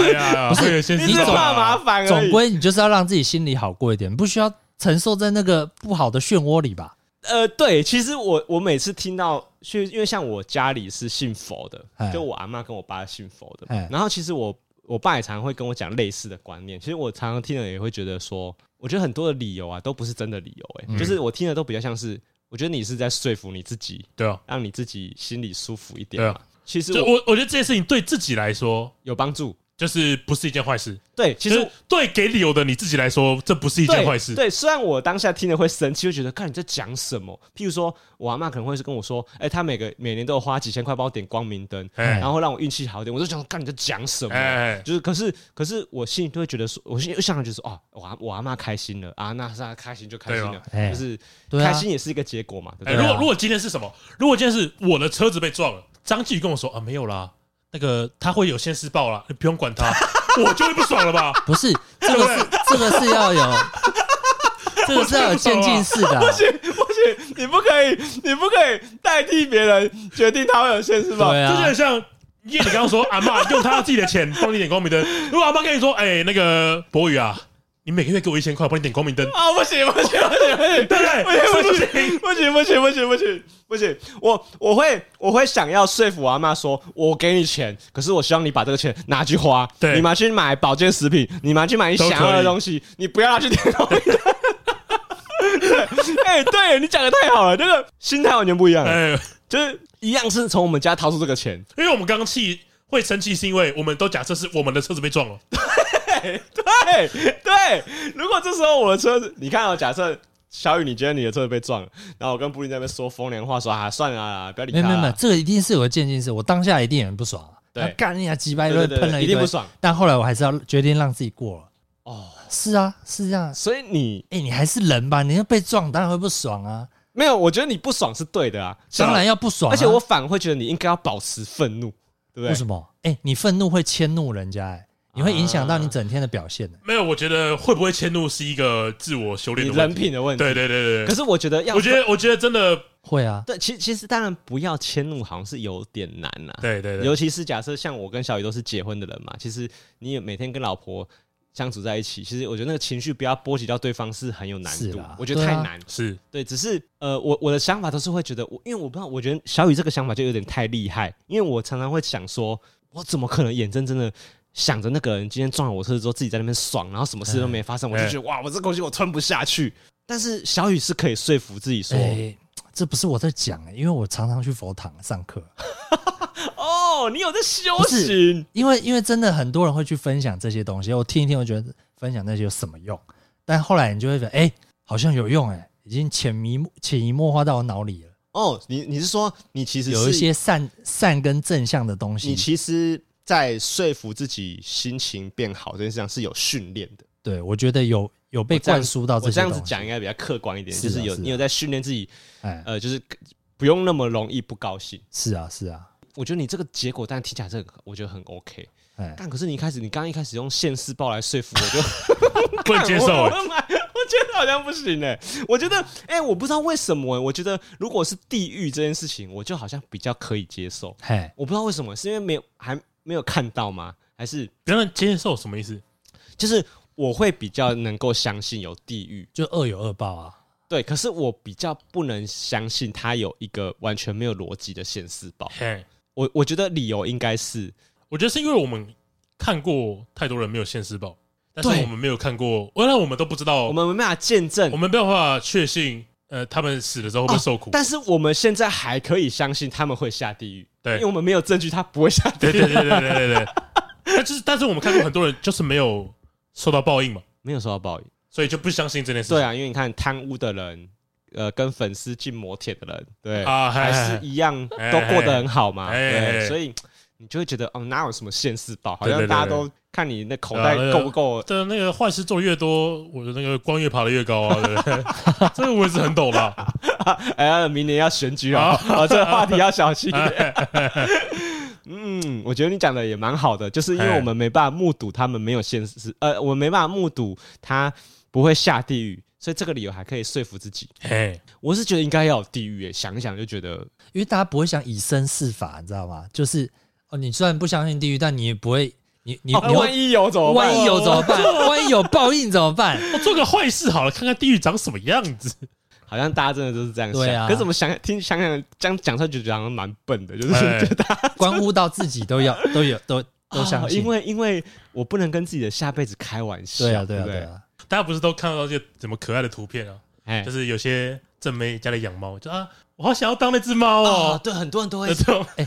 S3: 不是你总怕麻烦，总归你就是要让自己心里好过一点，不需要承受在那个不好的漩涡里吧？
S2: 呃，对，其实我我每次听到，因为因为像我家里是信佛的，就我阿妈跟我爸信佛的，然后其实我我爸也常常会跟我讲类似的观念，其实我常常听了也会觉得说，我觉得很多的理由啊都不是真的理由，欸，哎、嗯，就是我听的都比较像是，我觉得你是在说服你自己，对啊，让你自己心里舒服一点嘛。啊、其实
S1: 我我觉得这件事情对自己来说
S2: 有帮助。
S1: 就是不是一件坏事，
S2: 对，其实
S1: 对给理由的你自己来说，这不是一件坏事。
S2: 对，虽然我当下听了会生气，会觉得，看你在讲什么。譬如说，我阿嬷可能会是跟我说，哎，他每个每年都有花几千块帮我点光明灯，然后让我运气好一点。我就想，看你在讲什么？就是，可是，可是我心里都会觉得说，我心里想的就是，哦，我阿我阿嬷开心了啊，那是他开心就开心了，就是开心也是一个结果嘛。
S1: 如果如果今天是什么？如果今天是我的车子被撞了，张继宇跟我说啊，没有啦，那个他会有现世报啦，你不用管他。我就会不爽了吧？<laughs>
S3: 不是，这个是这个是要有，<laughs> 这个是要有渐进式的。
S2: 不行不行，你不可以，你不可以代替别人决定他会有现世报。
S1: 对啊，就像叶，你刚刚说阿妈用他自己的钱帮你点光明灯。如果阿妈跟你说，哎，那个博宇啊。你每个月给我一千块，帮你点光明灯。
S2: 哦，不行，不行，不行，不行，对不对？不行，不行，不行，不行，不行，不行，不行。我我会我会想要说服我阿妈说，我给你钱，可是我希望你把这个钱拿去花，对，你拿去买保健食品，你拿去买你想要的东西，你不要拿去点光明灯。对，<laughs> 哎，对你讲的太好了，这个心态完全不一样。哎，就是一样是从我们家掏出这个钱，
S1: 因为我们刚刚气会生气，是因为我们都假设是我们的车子被撞了。<laughs>
S2: 对对，如果这时候我的车子，你看哦，假设小雨，你觉得你的车子被撞了，然后我跟布林在那边说风凉话，说啊，算了啊，不要理他。
S3: 没没没，这个一定是有个渐进式，我当下一定很不爽。对，干你啊，几百都喷了一定不爽。但后来我还是要决定让自己过了。哦，是啊，是这样。
S2: 所以你，
S3: 哎，你还是人吧？你要被撞，当然会不爽啊。
S2: 没有，我觉得你不爽是对的啊，
S3: 当然要不爽。而
S2: 且我反而会觉得你应该要保持愤怒，对不对？
S3: 为什么？哎，你愤怒会迁怒人家，哎。你会影响到你整天的表现的。
S1: 没有，我觉得会不会迁怒是一个自我修炼的
S2: 人品的问题。
S1: 对对对对。
S2: 可是我觉得要，
S1: 我觉得我觉得真的
S3: 会啊。
S2: 对，其其实当然不要迁怒，好像是有点难呐。
S1: 对对对。
S2: 尤其是假设像我跟小雨都是结婚的人嘛，其实你也每天跟老婆相处在一起，其实我觉得那个情绪不要波及到对方是很有难度。我觉得太难。
S1: 是
S2: 对，只是呃，我我的想法都是会觉得，我因为我不知道，我觉得小雨这个想法就有点太厉害，因为我常常会想说，我怎么可能眼睁睁的。想着那个人今天撞了我车子之后，自己在那边爽，然后什么事都没发生，欸、我就觉得哇，我这东西我吞不下去。但是小雨是可以说服自己说，欸、
S3: 这不是我在讲、欸，因为我常常去佛堂上课。<laughs>
S2: 哦，你有在修行？
S3: 因为因为真的很多人会去分享这些东西，我听一听，我觉得分享那些有什么用？但后来你就会觉得，哎、欸，好像有用、欸，哎，已经潜移潜移默化到我脑里了。
S2: 哦，你你是说你其实
S3: 有一些善善跟正向的东西？
S2: 你其实，在说服自己心情变好这件事上是有训练的。
S3: 对，我觉得有有被灌输到。
S2: 我这样子讲应该比较客观一点，就是有你有在训练自己，呃，就是不用那么容易不高兴。
S3: 是啊，是啊。
S2: 我觉得你这个结果，但听起来这个我觉得很 OK。但可是你一开始，你刚刚一开始用现世报来说服我，<laughs> 就
S1: 不能接受。我
S2: 觉得好像不行哎。我觉得，哎，我不知道为什么。我觉得如果是地狱这件事情，我就好像比较可以接受。嘿，我不知道为什么，是因为没有还没有看到吗？还是
S1: 不能接受什么意思？
S2: 就是。我会比较能够相信有地狱，
S3: 就恶有恶报啊。
S2: 对，可是我比较不能相信他有一个完全没有逻辑的现世报。嘿，我我觉得理由应该是，
S1: 我觉得是因为我们看过太多人没有现世报，但是我们没有看过，原来我们都不知道，
S2: 我们没办法见证，
S1: 我们没有办法确信，呃，他们死了之后会不会受苦。
S2: 但是我们现在还可以相信他们会下地狱，对，因为我们没有证据他不会下地狱。
S1: 对对对对对对对。<laughs> 但就是，但是我们看过很多人就是没有。受到报应嘛？
S2: 没有受到报应，
S1: 所以就不相信这件事。
S2: 对啊，因为你看贪污的人，呃，跟粉丝进摩铁的人，对啊，还是一样都过得很好嘛。对，所以你就会觉得哦，哪有什么现世报？好像大家都看你那口袋够不够？
S1: 对，那个坏事做越多，我的那个光越爬得越高啊！对不对？<laughs> 这个我也是很懂的。<laughs>
S2: 哎呀，明年要选举啊，这个话题要小心。<laughs> 嗯，我觉得你讲的也蛮好的，就是因为我们没办法目睹他们没有现世，呃，我们没办法目睹他不会下地狱，所以这个理由还可以说服自己。嘿，我是觉得应该要有地狱，想一想就觉得，
S3: 因为大家不会想以身试法，你知道吗？就是哦，你虽然不相信地狱，但你也不会，你你、哦、你
S2: 万一有怎么办？
S3: 万一有怎么办？<laughs> 万一有报应怎么办？
S1: 我做个坏事好了，看看地狱长什么样子。
S2: 好像大家真的都是这样想，对啊，可是怎么想听想想这样讲出来，就觉得好像蛮笨的，就是 <laughs> 觉得
S3: 关乎到自己都要 <laughs> 都有都都相信，
S2: 因为因为我不能跟自己的下辈子开玩笑，
S3: 对啊对啊对啊，
S1: 大家不是都看到一些怎么可爱的图片啊？就是有些正妹家里养猫，就啊，我好想要当那只猫哦，
S2: 对，很多人都会这种哎，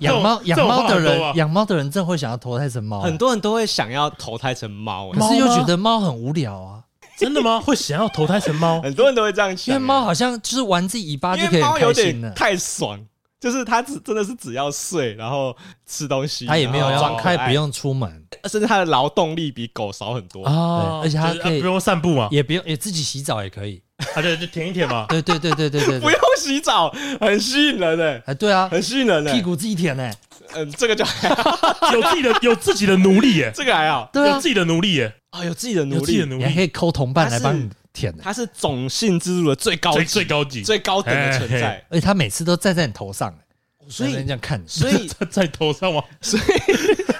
S3: 养猫养猫的人养猫的人真会想要投胎成猫，
S2: 很多人都会想要投胎成猫，
S3: 可是又觉得猫很无聊啊。
S1: 真的吗？<laughs> 会想要投胎成猫？
S2: 很多人都会这样想，
S3: 因为猫好像就是玩自己尾巴就可以开心了，
S2: 太爽。就是它只真的是只要睡，然后吃东西，
S3: 它也没有要装开，不用出门，
S2: 甚至它的劳动力比狗少很多
S3: 啊。而且它可以
S1: 不用散步啊，
S3: 也不用也自己洗澡也可以，<laughs>
S1: 它就就舔一舔嘛。
S3: 对对对对对对，
S2: 不用洗澡，很吸引人诶。
S3: 哎，对啊，
S2: 很吸引人诶，
S3: 屁股自己舔诶。
S2: 嗯，这个就 <laughs>
S1: 有自己的有自己的奴隶耶，
S2: 这个还好，
S3: 对
S1: 有自己的奴隶耶。
S2: 啊，有自己的奴隶，
S3: 你还可以抠同伴来帮你舔。
S2: 他是种姓之路的最高
S1: 最高级、
S2: 最高等的存在，
S3: 而且他每次都站在你头上，所以人家看，
S2: 所以 <laughs>
S1: 在头上吗？
S2: 所以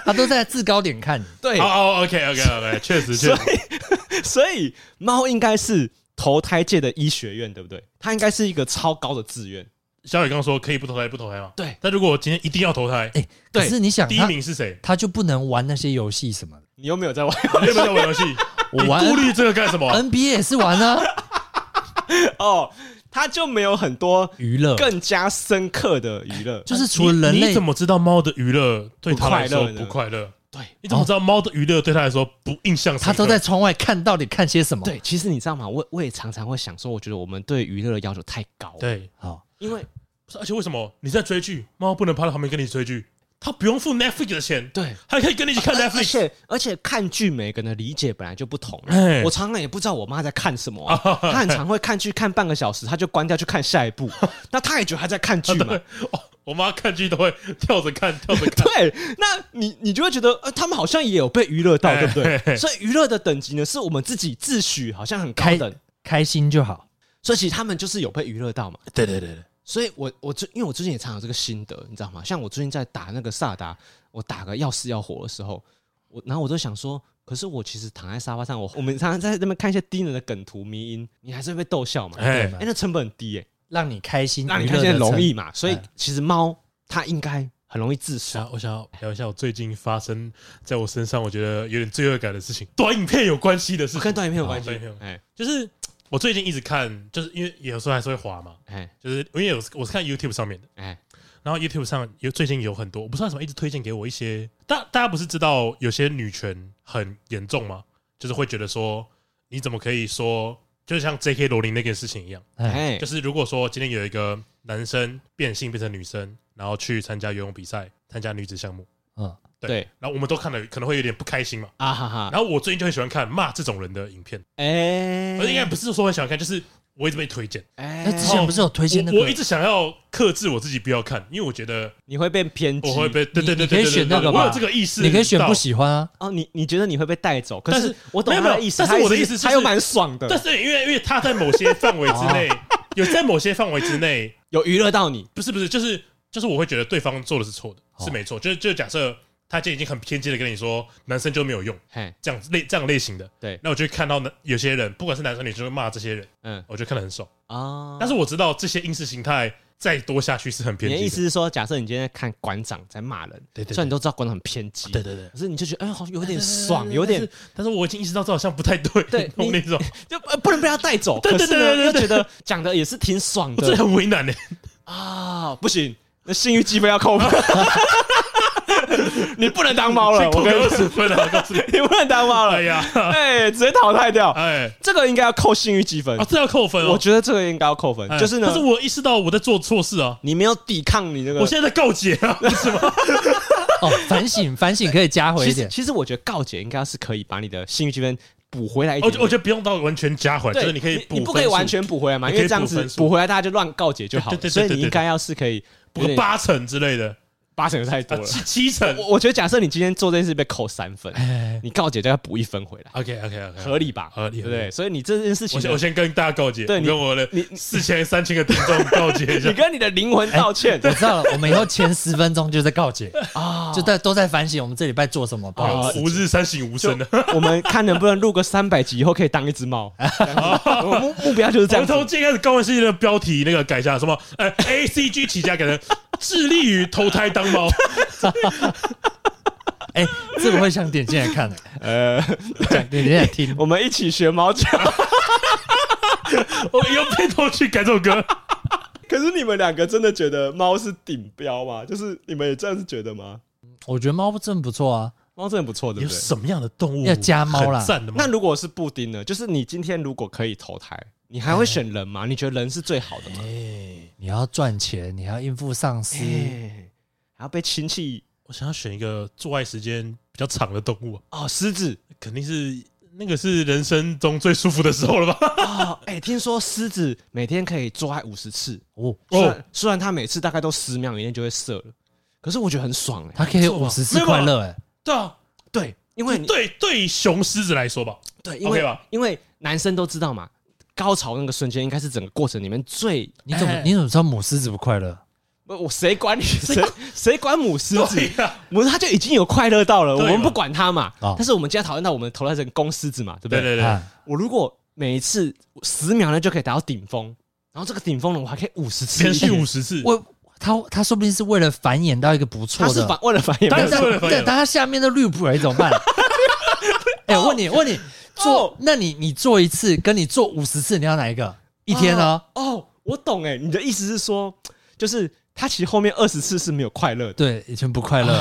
S3: 他都在制高点看你。
S2: 对，
S1: 哦，OK，OK，OK，确实，确
S2: 实。所以猫应该是投胎界的医学院，对不对？它应该是一个超高的志愿。
S1: 小雨刚刚说可以不投胎不投胎吗？
S2: 对。
S1: 但如果我今天一定要投胎，哎，
S3: 可是你想，
S1: 第一名是谁？
S3: 他就不能玩那些游戏什么的？
S2: 你又没有在玩，
S1: 你有没有在玩游戏？<laughs> 我玩。顾虑这个干什么
S3: ？NBA 也是玩啊。<laughs>
S2: 哦，他就没有很多
S3: 娱乐，
S2: 更加深刻的娱乐，
S3: 就是除了人类，
S1: 你怎么知道猫的娱乐对他来说不快乐？
S2: 对，
S1: 你怎么知道猫的娱乐对他来说不印象？
S3: 他都在窗外看到底看些什么？
S2: 对，其实你知道吗？我我也常常会想说，我觉得我们对娱乐的要求太高。
S1: 对，
S3: 好，
S2: 因为
S1: 而且为什么你在追剧，猫不能趴在旁边跟你追剧？他不用付 Netflix 的钱，
S2: 对，
S1: 还可以跟你一起看 Netflix。
S2: 而且而且看剧，每个人的理解本来就不同。欸、我常常也不知道我妈在看什么、<laughs> 啊，她很常会看剧看半个小时，她就关掉去看下一部。<laughs> 那她也觉得她在看剧嘛。<laughs>
S1: 我妈看剧都会跳着看，跳着看。
S2: 对，那你你就会觉得，呃，他们好像也有被娱乐到，对不对？所以娱乐的等级呢，是我们自己自诩好像很高等，
S3: 开心就好。
S2: 所以其实他们就是有被娱乐到嘛。
S3: 对对对对。
S2: 所以我我最因为我最近也常有这个心得，你知道吗？像我最近在打那个萨达。我打个要死要活的时候，我然后我就想说，可是我其实躺在沙发上，我我们常常在那边看一些低能的梗图迷因，你还是会被逗笑嘛？对，哎，那成本很低哎，让你开心，让你开心很容易嘛。所以其实猫它应该很容易自杀。我想要聊一下我最近发生在我身上，我觉得有点罪恶感的事情，短影片有关系的事情，跟短影片有关系。哎，就是
S1: 我最近一直看，就是因为有时候还是会滑嘛，哎，就是因为有我是看 YouTube 上面的，哎，然后 YouTube 上有最近有很多，我不知道什么一直推荐给我一些，大大家不是知道有些女权很严重吗？就是会觉得说，你怎么可以说，就像 J.K. 罗琳那件事情一样，哎，就是如果说今天有一个男生变性变成女生，然后去参加游泳比赛，参加女子项目，嗯。对，然后我们都看了，可能会有点不开心嘛。啊哈哈。然后我最近就很喜欢看骂这种人的影片。哎，应该不是说很喜欢看，就是我一直被推荐。哎，
S3: 之前不是有推荐那个？
S1: 我一直想要克制我自己不要看，因为我觉得
S2: 你会被偏激。
S1: 我会被对对对对，
S3: 可以选那个吧？
S1: 我有这个意思，
S3: 你可以选不喜欢啊。
S2: 哦，你你觉得你会被带走？可是我懂他的意思。
S1: 但是我的意思是，
S2: 他又蛮爽的。
S1: 但是因为因为他在某些范围之内，有在某些范围之内
S2: 有娱乐到你。
S1: 不是不是，就是就是我会觉得对方做的是错的，是没错。就就假设。他就已经很偏激的跟你说，男生就没有用，这样类这样类型的，对，那我就看到那有些人，不管是男生女生，会骂这些人，嗯，我就看得很爽。啊。但是我知道这些意识形态再多下去是很偏激。
S2: 你的意思是说，假设你今天在看馆长在骂人，对对，虽然你都知道馆长很偏激，对对对，可是你就觉得哎，好像有点爽，有点，
S1: 但是我已经意识到这好像不太对，对，那种。
S2: 就不能被他带走，对对对对，又觉得讲的也是挺爽的，
S1: 这很为难呢。
S2: 啊，不行，那信誉积分要扣分。<laughs> <laughs> 你不能当猫了，我给二十分了，我告诉你，你不能当猫了。哎呀，哎，直接淘汰掉。哎，这个应该要扣信誉积分
S1: 啊，这要扣分。
S2: 我觉得这个应该要扣分。就是呢，
S1: 但是我意识到我在做错事啊，
S2: 你没有抵抗你那个。
S1: 我现在在告解啊，<laughs> 是吗？
S3: 哦，反省，反省可以加回一点。
S2: 其实我觉得告解应该是可以把你的信誉积分补回来一点。
S1: 我觉得不用到完全加回来，就是你可以，
S2: 你不可以完全补回来嘛？因为这样子补回来大家就乱告解就好。所以你应该要是可以
S1: 补个八成之类的。
S2: 八成太多了，
S1: 七七成。
S2: 我我觉得，假设你今天做这件事被扣三分，你告解就要补一分回来。
S1: OK OK OK，
S2: 合理吧？合理，对不对？所以你这件事情，
S1: 我先跟大家告解，对，跟我的四千三千个听众告解一下，<laughs>
S2: 你跟你的灵魂道歉。
S3: 我知道了，我们以后前十分钟就在告解 <laughs> 啊，就在都在反省我们这礼拜做什么，不好
S1: 吾日三省吾身的。
S2: 我们看能不能录个三百集，以后可以当一只猫。<laughs> 目目标就是这样。
S1: 从今天开始，高玩世界的标题那个改一下，什么？呃，A C G 起家，改成致力于投胎当猫。<laughs>
S3: 哎，这个会想点进来看的，呃，点进来听，
S2: 我们一起学猫叫。<laughs>
S1: 我用片头去改这首歌。
S2: 可是你们两个真的觉得猫是顶标吗？就是你们也这样子觉得吗？
S3: 我觉得猫真不错啊，
S2: 猫真的不错，对不对？
S1: 有什么样的动物
S3: 要加猫啦？
S2: 那如果是布丁呢？就是你今天如果可以投胎，你还会选人吗？你觉得人是最好的吗？
S3: 哎，你要赚钱，你要应付上司。
S2: 还要被亲戚，
S1: 我想要选一个做爱时间比较长的动物。
S2: 哦，狮子。
S1: 肯定是那个是人生中最舒服的时候了吧？
S2: 哦，哎，听说狮子每天可以做爱五十次。哦，虽然虽然它每次大概都十秒以内就会射了，可是我觉得很爽哎，
S3: 它可以五十次快乐哎，
S1: 对啊，
S2: 对，因为
S1: 对对雄狮子来说吧，
S2: 对，因为因为男生都知道嘛，高潮那个瞬间应该是整个过程里面最，
S3: 你怎么你怎么知道母狮子不快乐？
S2: 我谁管你？谁谁管母狮子？母它就已经有快乐到了，我们不管它嘛。但是我们今天讨论到我们投胎成公狮子嘛，对不对？对对对。我如果每一次十秒呢就可以达到顶峰，然后这个顶峰呢我还可以五十次，
S1: 连续五十次。
S3: 我他他说不定是为了繁衍到一个不错的，
S2: 他是繁为了繁衍，
S1: 但是
S3: 但他下面的绿卜怎么办？<laughs> 哎，我问你，问你做，那你你做一次，跟你做五十次，你要哪一个？一天呢？
S2: 哦，我懂哎，你的意思是说，就是。他其实后面二十次是没有快乐的，
S3: 对，以前不快乐。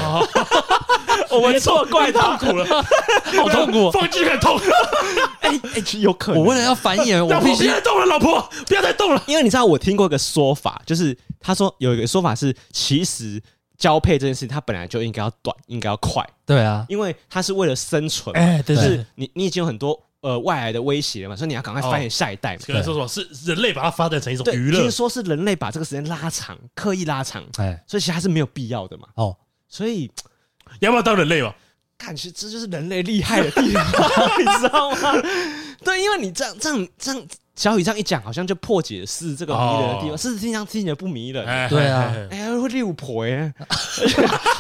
S3: <laughs>
S2: 我们错怪他，
S1: 痛苦了，<laughs> 好痛苦，放进去很痛。
S2: 哎哎，有可能。
S3: 我为了要繁衍，<laughs> 我必须
S1: 不要再动了，老婆，不要再动了。
S2: 因为你知道，我听过一个说法，就是他说有一个说法是，其实交配这件事情，它本来就应该要短，应该要快。
S3: 对啊，
S2: 因为它是为了生存。哎，对，是你你已经有很多。呃，外来的威胁了嘛，所以你要赶快繁衍下一代嘛。
S1: 可能说什么是人类把它发展成一种娱乐？
S2: 听说是人类把这个时间拉长，刻意拉长，哎，所以其实还是没有必要的嘛。哦，所以
S1: 要不要当人类嘛？
S2: 感觉这就是人类厉害的地方，<laughs> 你知道吗？对，因为你这样这样这样。小雨这样一讲，好像就破解是这个迷人的地方。事实听上听起来不迷人，
S3: 对啊，
S2: 哎呀，会六婆耶，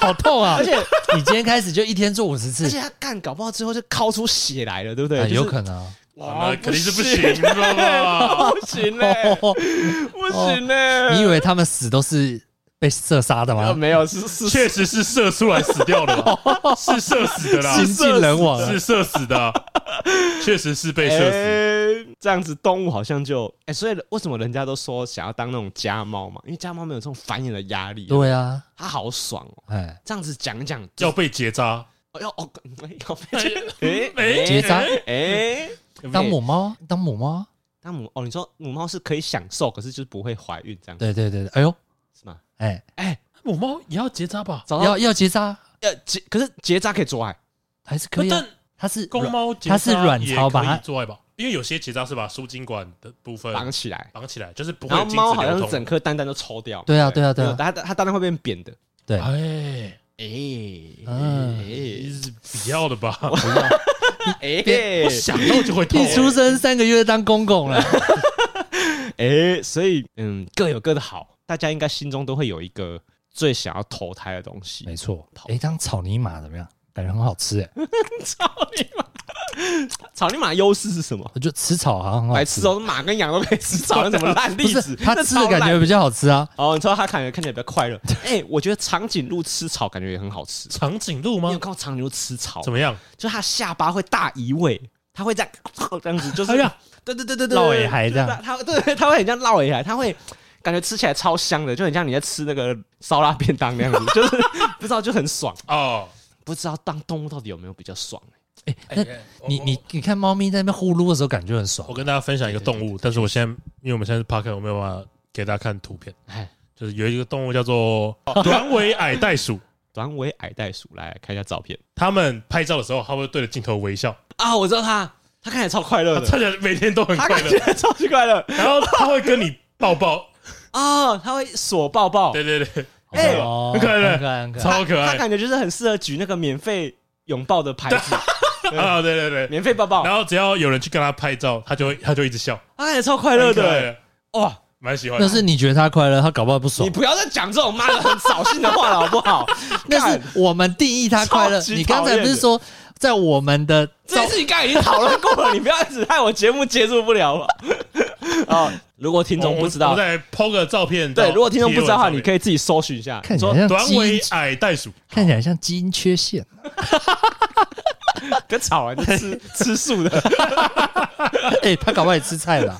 S3: 好痛啊！<laughs> 而且你今天开始就一天做五十次，
S2: 而且他干搞不好之后就尻出血来了，对不对？
S3: 有可能，
S1: 哇，肯定是不行，知道吗？<laughs>
S2: 不行嘞，<laughs> 不行嘞！
S3: 你以为他们死都是被射杀的吗？
S2: 没有，是是，
S1: 确实是射出来死掉的，<laughs> 是射死的啦，
S3: 新晋人亡
S1: 是射死的。确实是被射死。
S2: 欸、这样子动物好像就哎、欸，所以为什么人家都说想要当那种家猫嘛？因为家猫没有这种繁衍的压力。
S3: 对啊，
S2: 它好爽哦。哎，这样子讲讲
S1: 要被结扎，
S2: 要哦，要被结哎
S3: 结扎哎，当母猫，当母猫，
S2: 当母哦，你说母猫是可以享受，可是就是不会怀孕这样。
S3: 对对对，哎呦，
S2: 是吗？
S3: 哎哎，
S1: 母猫也要结扎吧？
S3: 要要结扎。
S2: 要结，可是结扎可以做爱，
S3: 还是可以？但它是
S1: 公猫，
S3: 它是卵巢吧？
S1: 做爱吧？因为有些结扎是把输精管的部分
S2: 绑起来，
S1: 绑起来就是不会。
S2: 然后猫好像是整颗蛋蛋都抽掉。
S3: 对啊，对啊，对啊，
S2: 它它蛋蛋会变扁的。
S3: 对，
S1: 哎哎，嗯，是不要的吧？<laughs> 不要。
S2: 哎，
S1: 我想到就会痛。
S3: 一出生三个月当公公了。<laughs>
S2: 哎，所以嗯，各有各的好，大家应该心中都会有一个。最想要投胎的东西，
S3: 没错。哎，当草泥马怎么样？感觉很好吃哎。<laughs>
S2: 草泥马，<laughs> 草泥马优势是什么？
S3: 我觉得吃草好像很好吃
S2: 哦。马跟羊都可以吃草，那怎么烂例子？
S3: 它 <laughs> 吃的感觉比较好吃啊。
S2: 哦，你说它感觉看起来比较快乐。哎，我觉得长颈鹿吃草感觉也很好吃。
S1: 长颈鹿吗？
S2: 你有看过长颈鹿吃草
S1: 怎么样？
S2: 就它下巴会大移位，它会这样这样子，就是这样。对对对对对，
S3: 绕尾海这样。
S2: 它对，它会很像绕尾海，它会。感觉吃起来超香的，就很像你在吃那个烧腊便当那样子，<laughs> 就是不知道就很爽哦。不知道当动物到底有没有比较爽？
S3: 哎，那你你你看猫咪在那边呼噜的时候，感觉很爽。
S1: 我跟大家分享一个动物，但是我现在因为我们现在是 Podcast，我没有办法给大家看图片。哎，就是有一个动物叫做短尾矮袋鼠。
S2: 短尾矮袋鼠，来看一下照片。
S1: 他们拍照的时候，他会对着镜头微笑
S2: 啊！我知道他，他看起来超快乐的，
S1: 看起来每天都很快乐，
S2: 超级快乐。
S1: 然后他会跟你抱抱。
S2: 哦，他会锁抱抱，
S1: 对对对，哎，很可爱，很可爱。超可爱，
S2: 他感觉就是很适合举那个免费拥抱的牌子。<laughs>
S1: 啊，对对对，
S2: 免费抱抱，
S1: 然后只要有人去跟他拍照，他就会他就一直笑，
S2: 他也超快乐的，哇，
S1: 蛮喜欢。
S3: 那是你觉得他快乐，他搞不好不爽。
S2: 你不要再讲这种妈的很扫兴的话了，好不好？<laughs>
S3: 那是我们定义他快乐，你刚才不是说在我们的
S2: 这件事情刚才已经讨论过了，你不要一直害我节目接触不了了。啊。<laughs> 如果听众不知道，
S1: 我再 po 个照片。
S2: 对，如果听众不知道的话，你可以自己搜寻一下。
S3: 看起来像
S1: 短尾矮袋鼠，
S3: 看起来像基因缺陷。<laughs>
S2: 跟草啊，吃 <laughs> 吃素的。<laughs>
S3: 哎，他搞不好也吃菜了。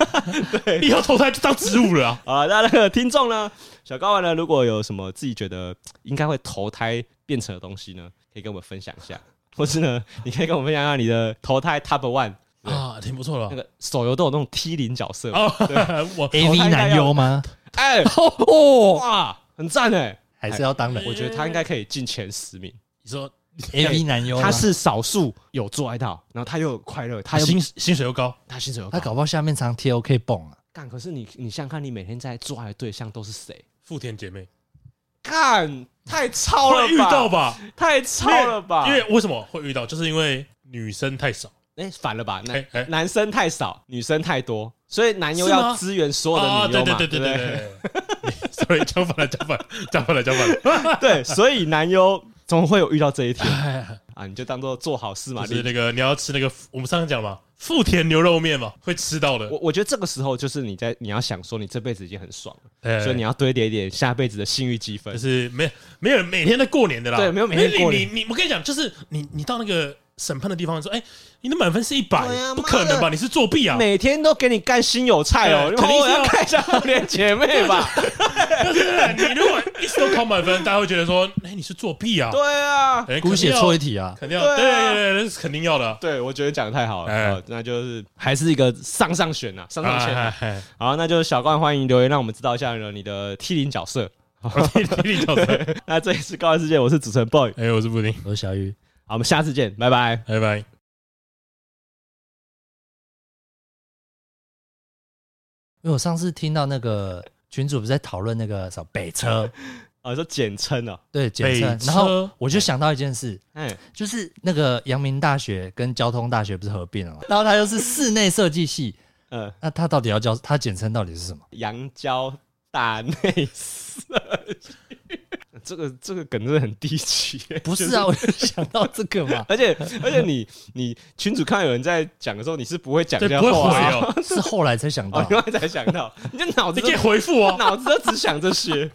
S1: 对，以后投胎就当植物了
S2: 啊！那那个听众呢，小睾丸呢，如果有什么自己觉得应该会投胎变成的东西呢，可以跟我们分享一下。或是呢，你可以跟我们分享一下你的投胎 Top One。
S1: 啊，挺不错的。
S2: 那个手游都有那种 T 零角色，<laughs>
S3: 我 AV 男优吗？
S2: 哎，<laughs> 哦，哇，很赞哎，
S3: 还是要当的。
S2: 我觉得他应该可以进前十名。
S1: 你说
S3: AV 男优，
S2: 他是少数有做爱到，然后他又快乐，他
S1: 薪薪水又高，
S2: 他薪水又高，
S3: 他搞不好下面常贴 OK 绷啊。
S2: 干，可是你你想想看，你每天在做爱的对象都是谁？
S1: 富田姐妹，
S2: 干，太超了吧？
S1: 遇到吧？
S2: 太超了吧？
S1: 因为为什么会遇到？就是因为女生太少。
S2: 哎，反了吧？男男生太少，女生太多，所以男优要支援所有的女优嘛？对对对对对。
S1: 所以讲反了，讲反，了，讲反了，讲反了。<laughs>
S2: 对，所以男优总会有遇到这一天啊！你就当做做好事嘛。
S1: 就是那个你要吃那个，我们上次讲嘛，富田牛肉面嘛，会吃到的。
S2: 我我觉得这个时候就是你在你要想说，你这辈子已经很爽了，所以你要堆叠一点下辈子的性欲积分。
S1: 就是没没有每天在过年的啦，
S2: 对，没有每天过
S1: 年。你你我跟你讲，就是你你到那个。审判的地方说：“哎，你的满分是一百，不可能吧？你是作弊啊！
S2: 每天都给你干心有菜哦，肯定要看一下红莲姐妹吧？<laughs>
S1: 你如果一直都考满分，大家会觉得说：哎，你是作弊啊？
S2: 对啊，
S3: 姑且错一题啊，
S1: 肯定要，对对对，那是肯定要的。
S2: 对，我觉得讲的太好了，那就是还是一个上上选呐，上上选。好，那就是小冠欢迎留言，让我们知道一下你的 T 零角色
S1: ，T 零角色。<laughs> <laughs>
S2: 那这一次高玩世界，我是主持人 boy，
S1: 哎，我是布丁，
S3: 我是小雨。”
S2: 好，我们下次见，拜拜，
S1: 拜拜。
S3: 因为我上次听到那个群主不是在讨论那个什么北车
S2: 啊，<laughs> 说简称哦，
S3: 对，简称。然后我就想到一件事，嗯，就是那个阳明大学跟交通大学不是合并了吗？然后它又是室内设计系，<laughs> 嗯，那它到底要叫它简称到底是什么？
S2: 阳交大内设计。这个这个梗真的很低级，<laughs>
S3: 不是啊？<laughs> 我就想到这个嘛，
S2: 而且而且你你群主看有人在讲的时候，你是不会讲这样
S1: 话，不会回哦，<laughs>
S3: 是后来才想到，
S2: 后来才想到，你这脑子
S1: 你可以回复哦，
S2: 脑子都只想这些。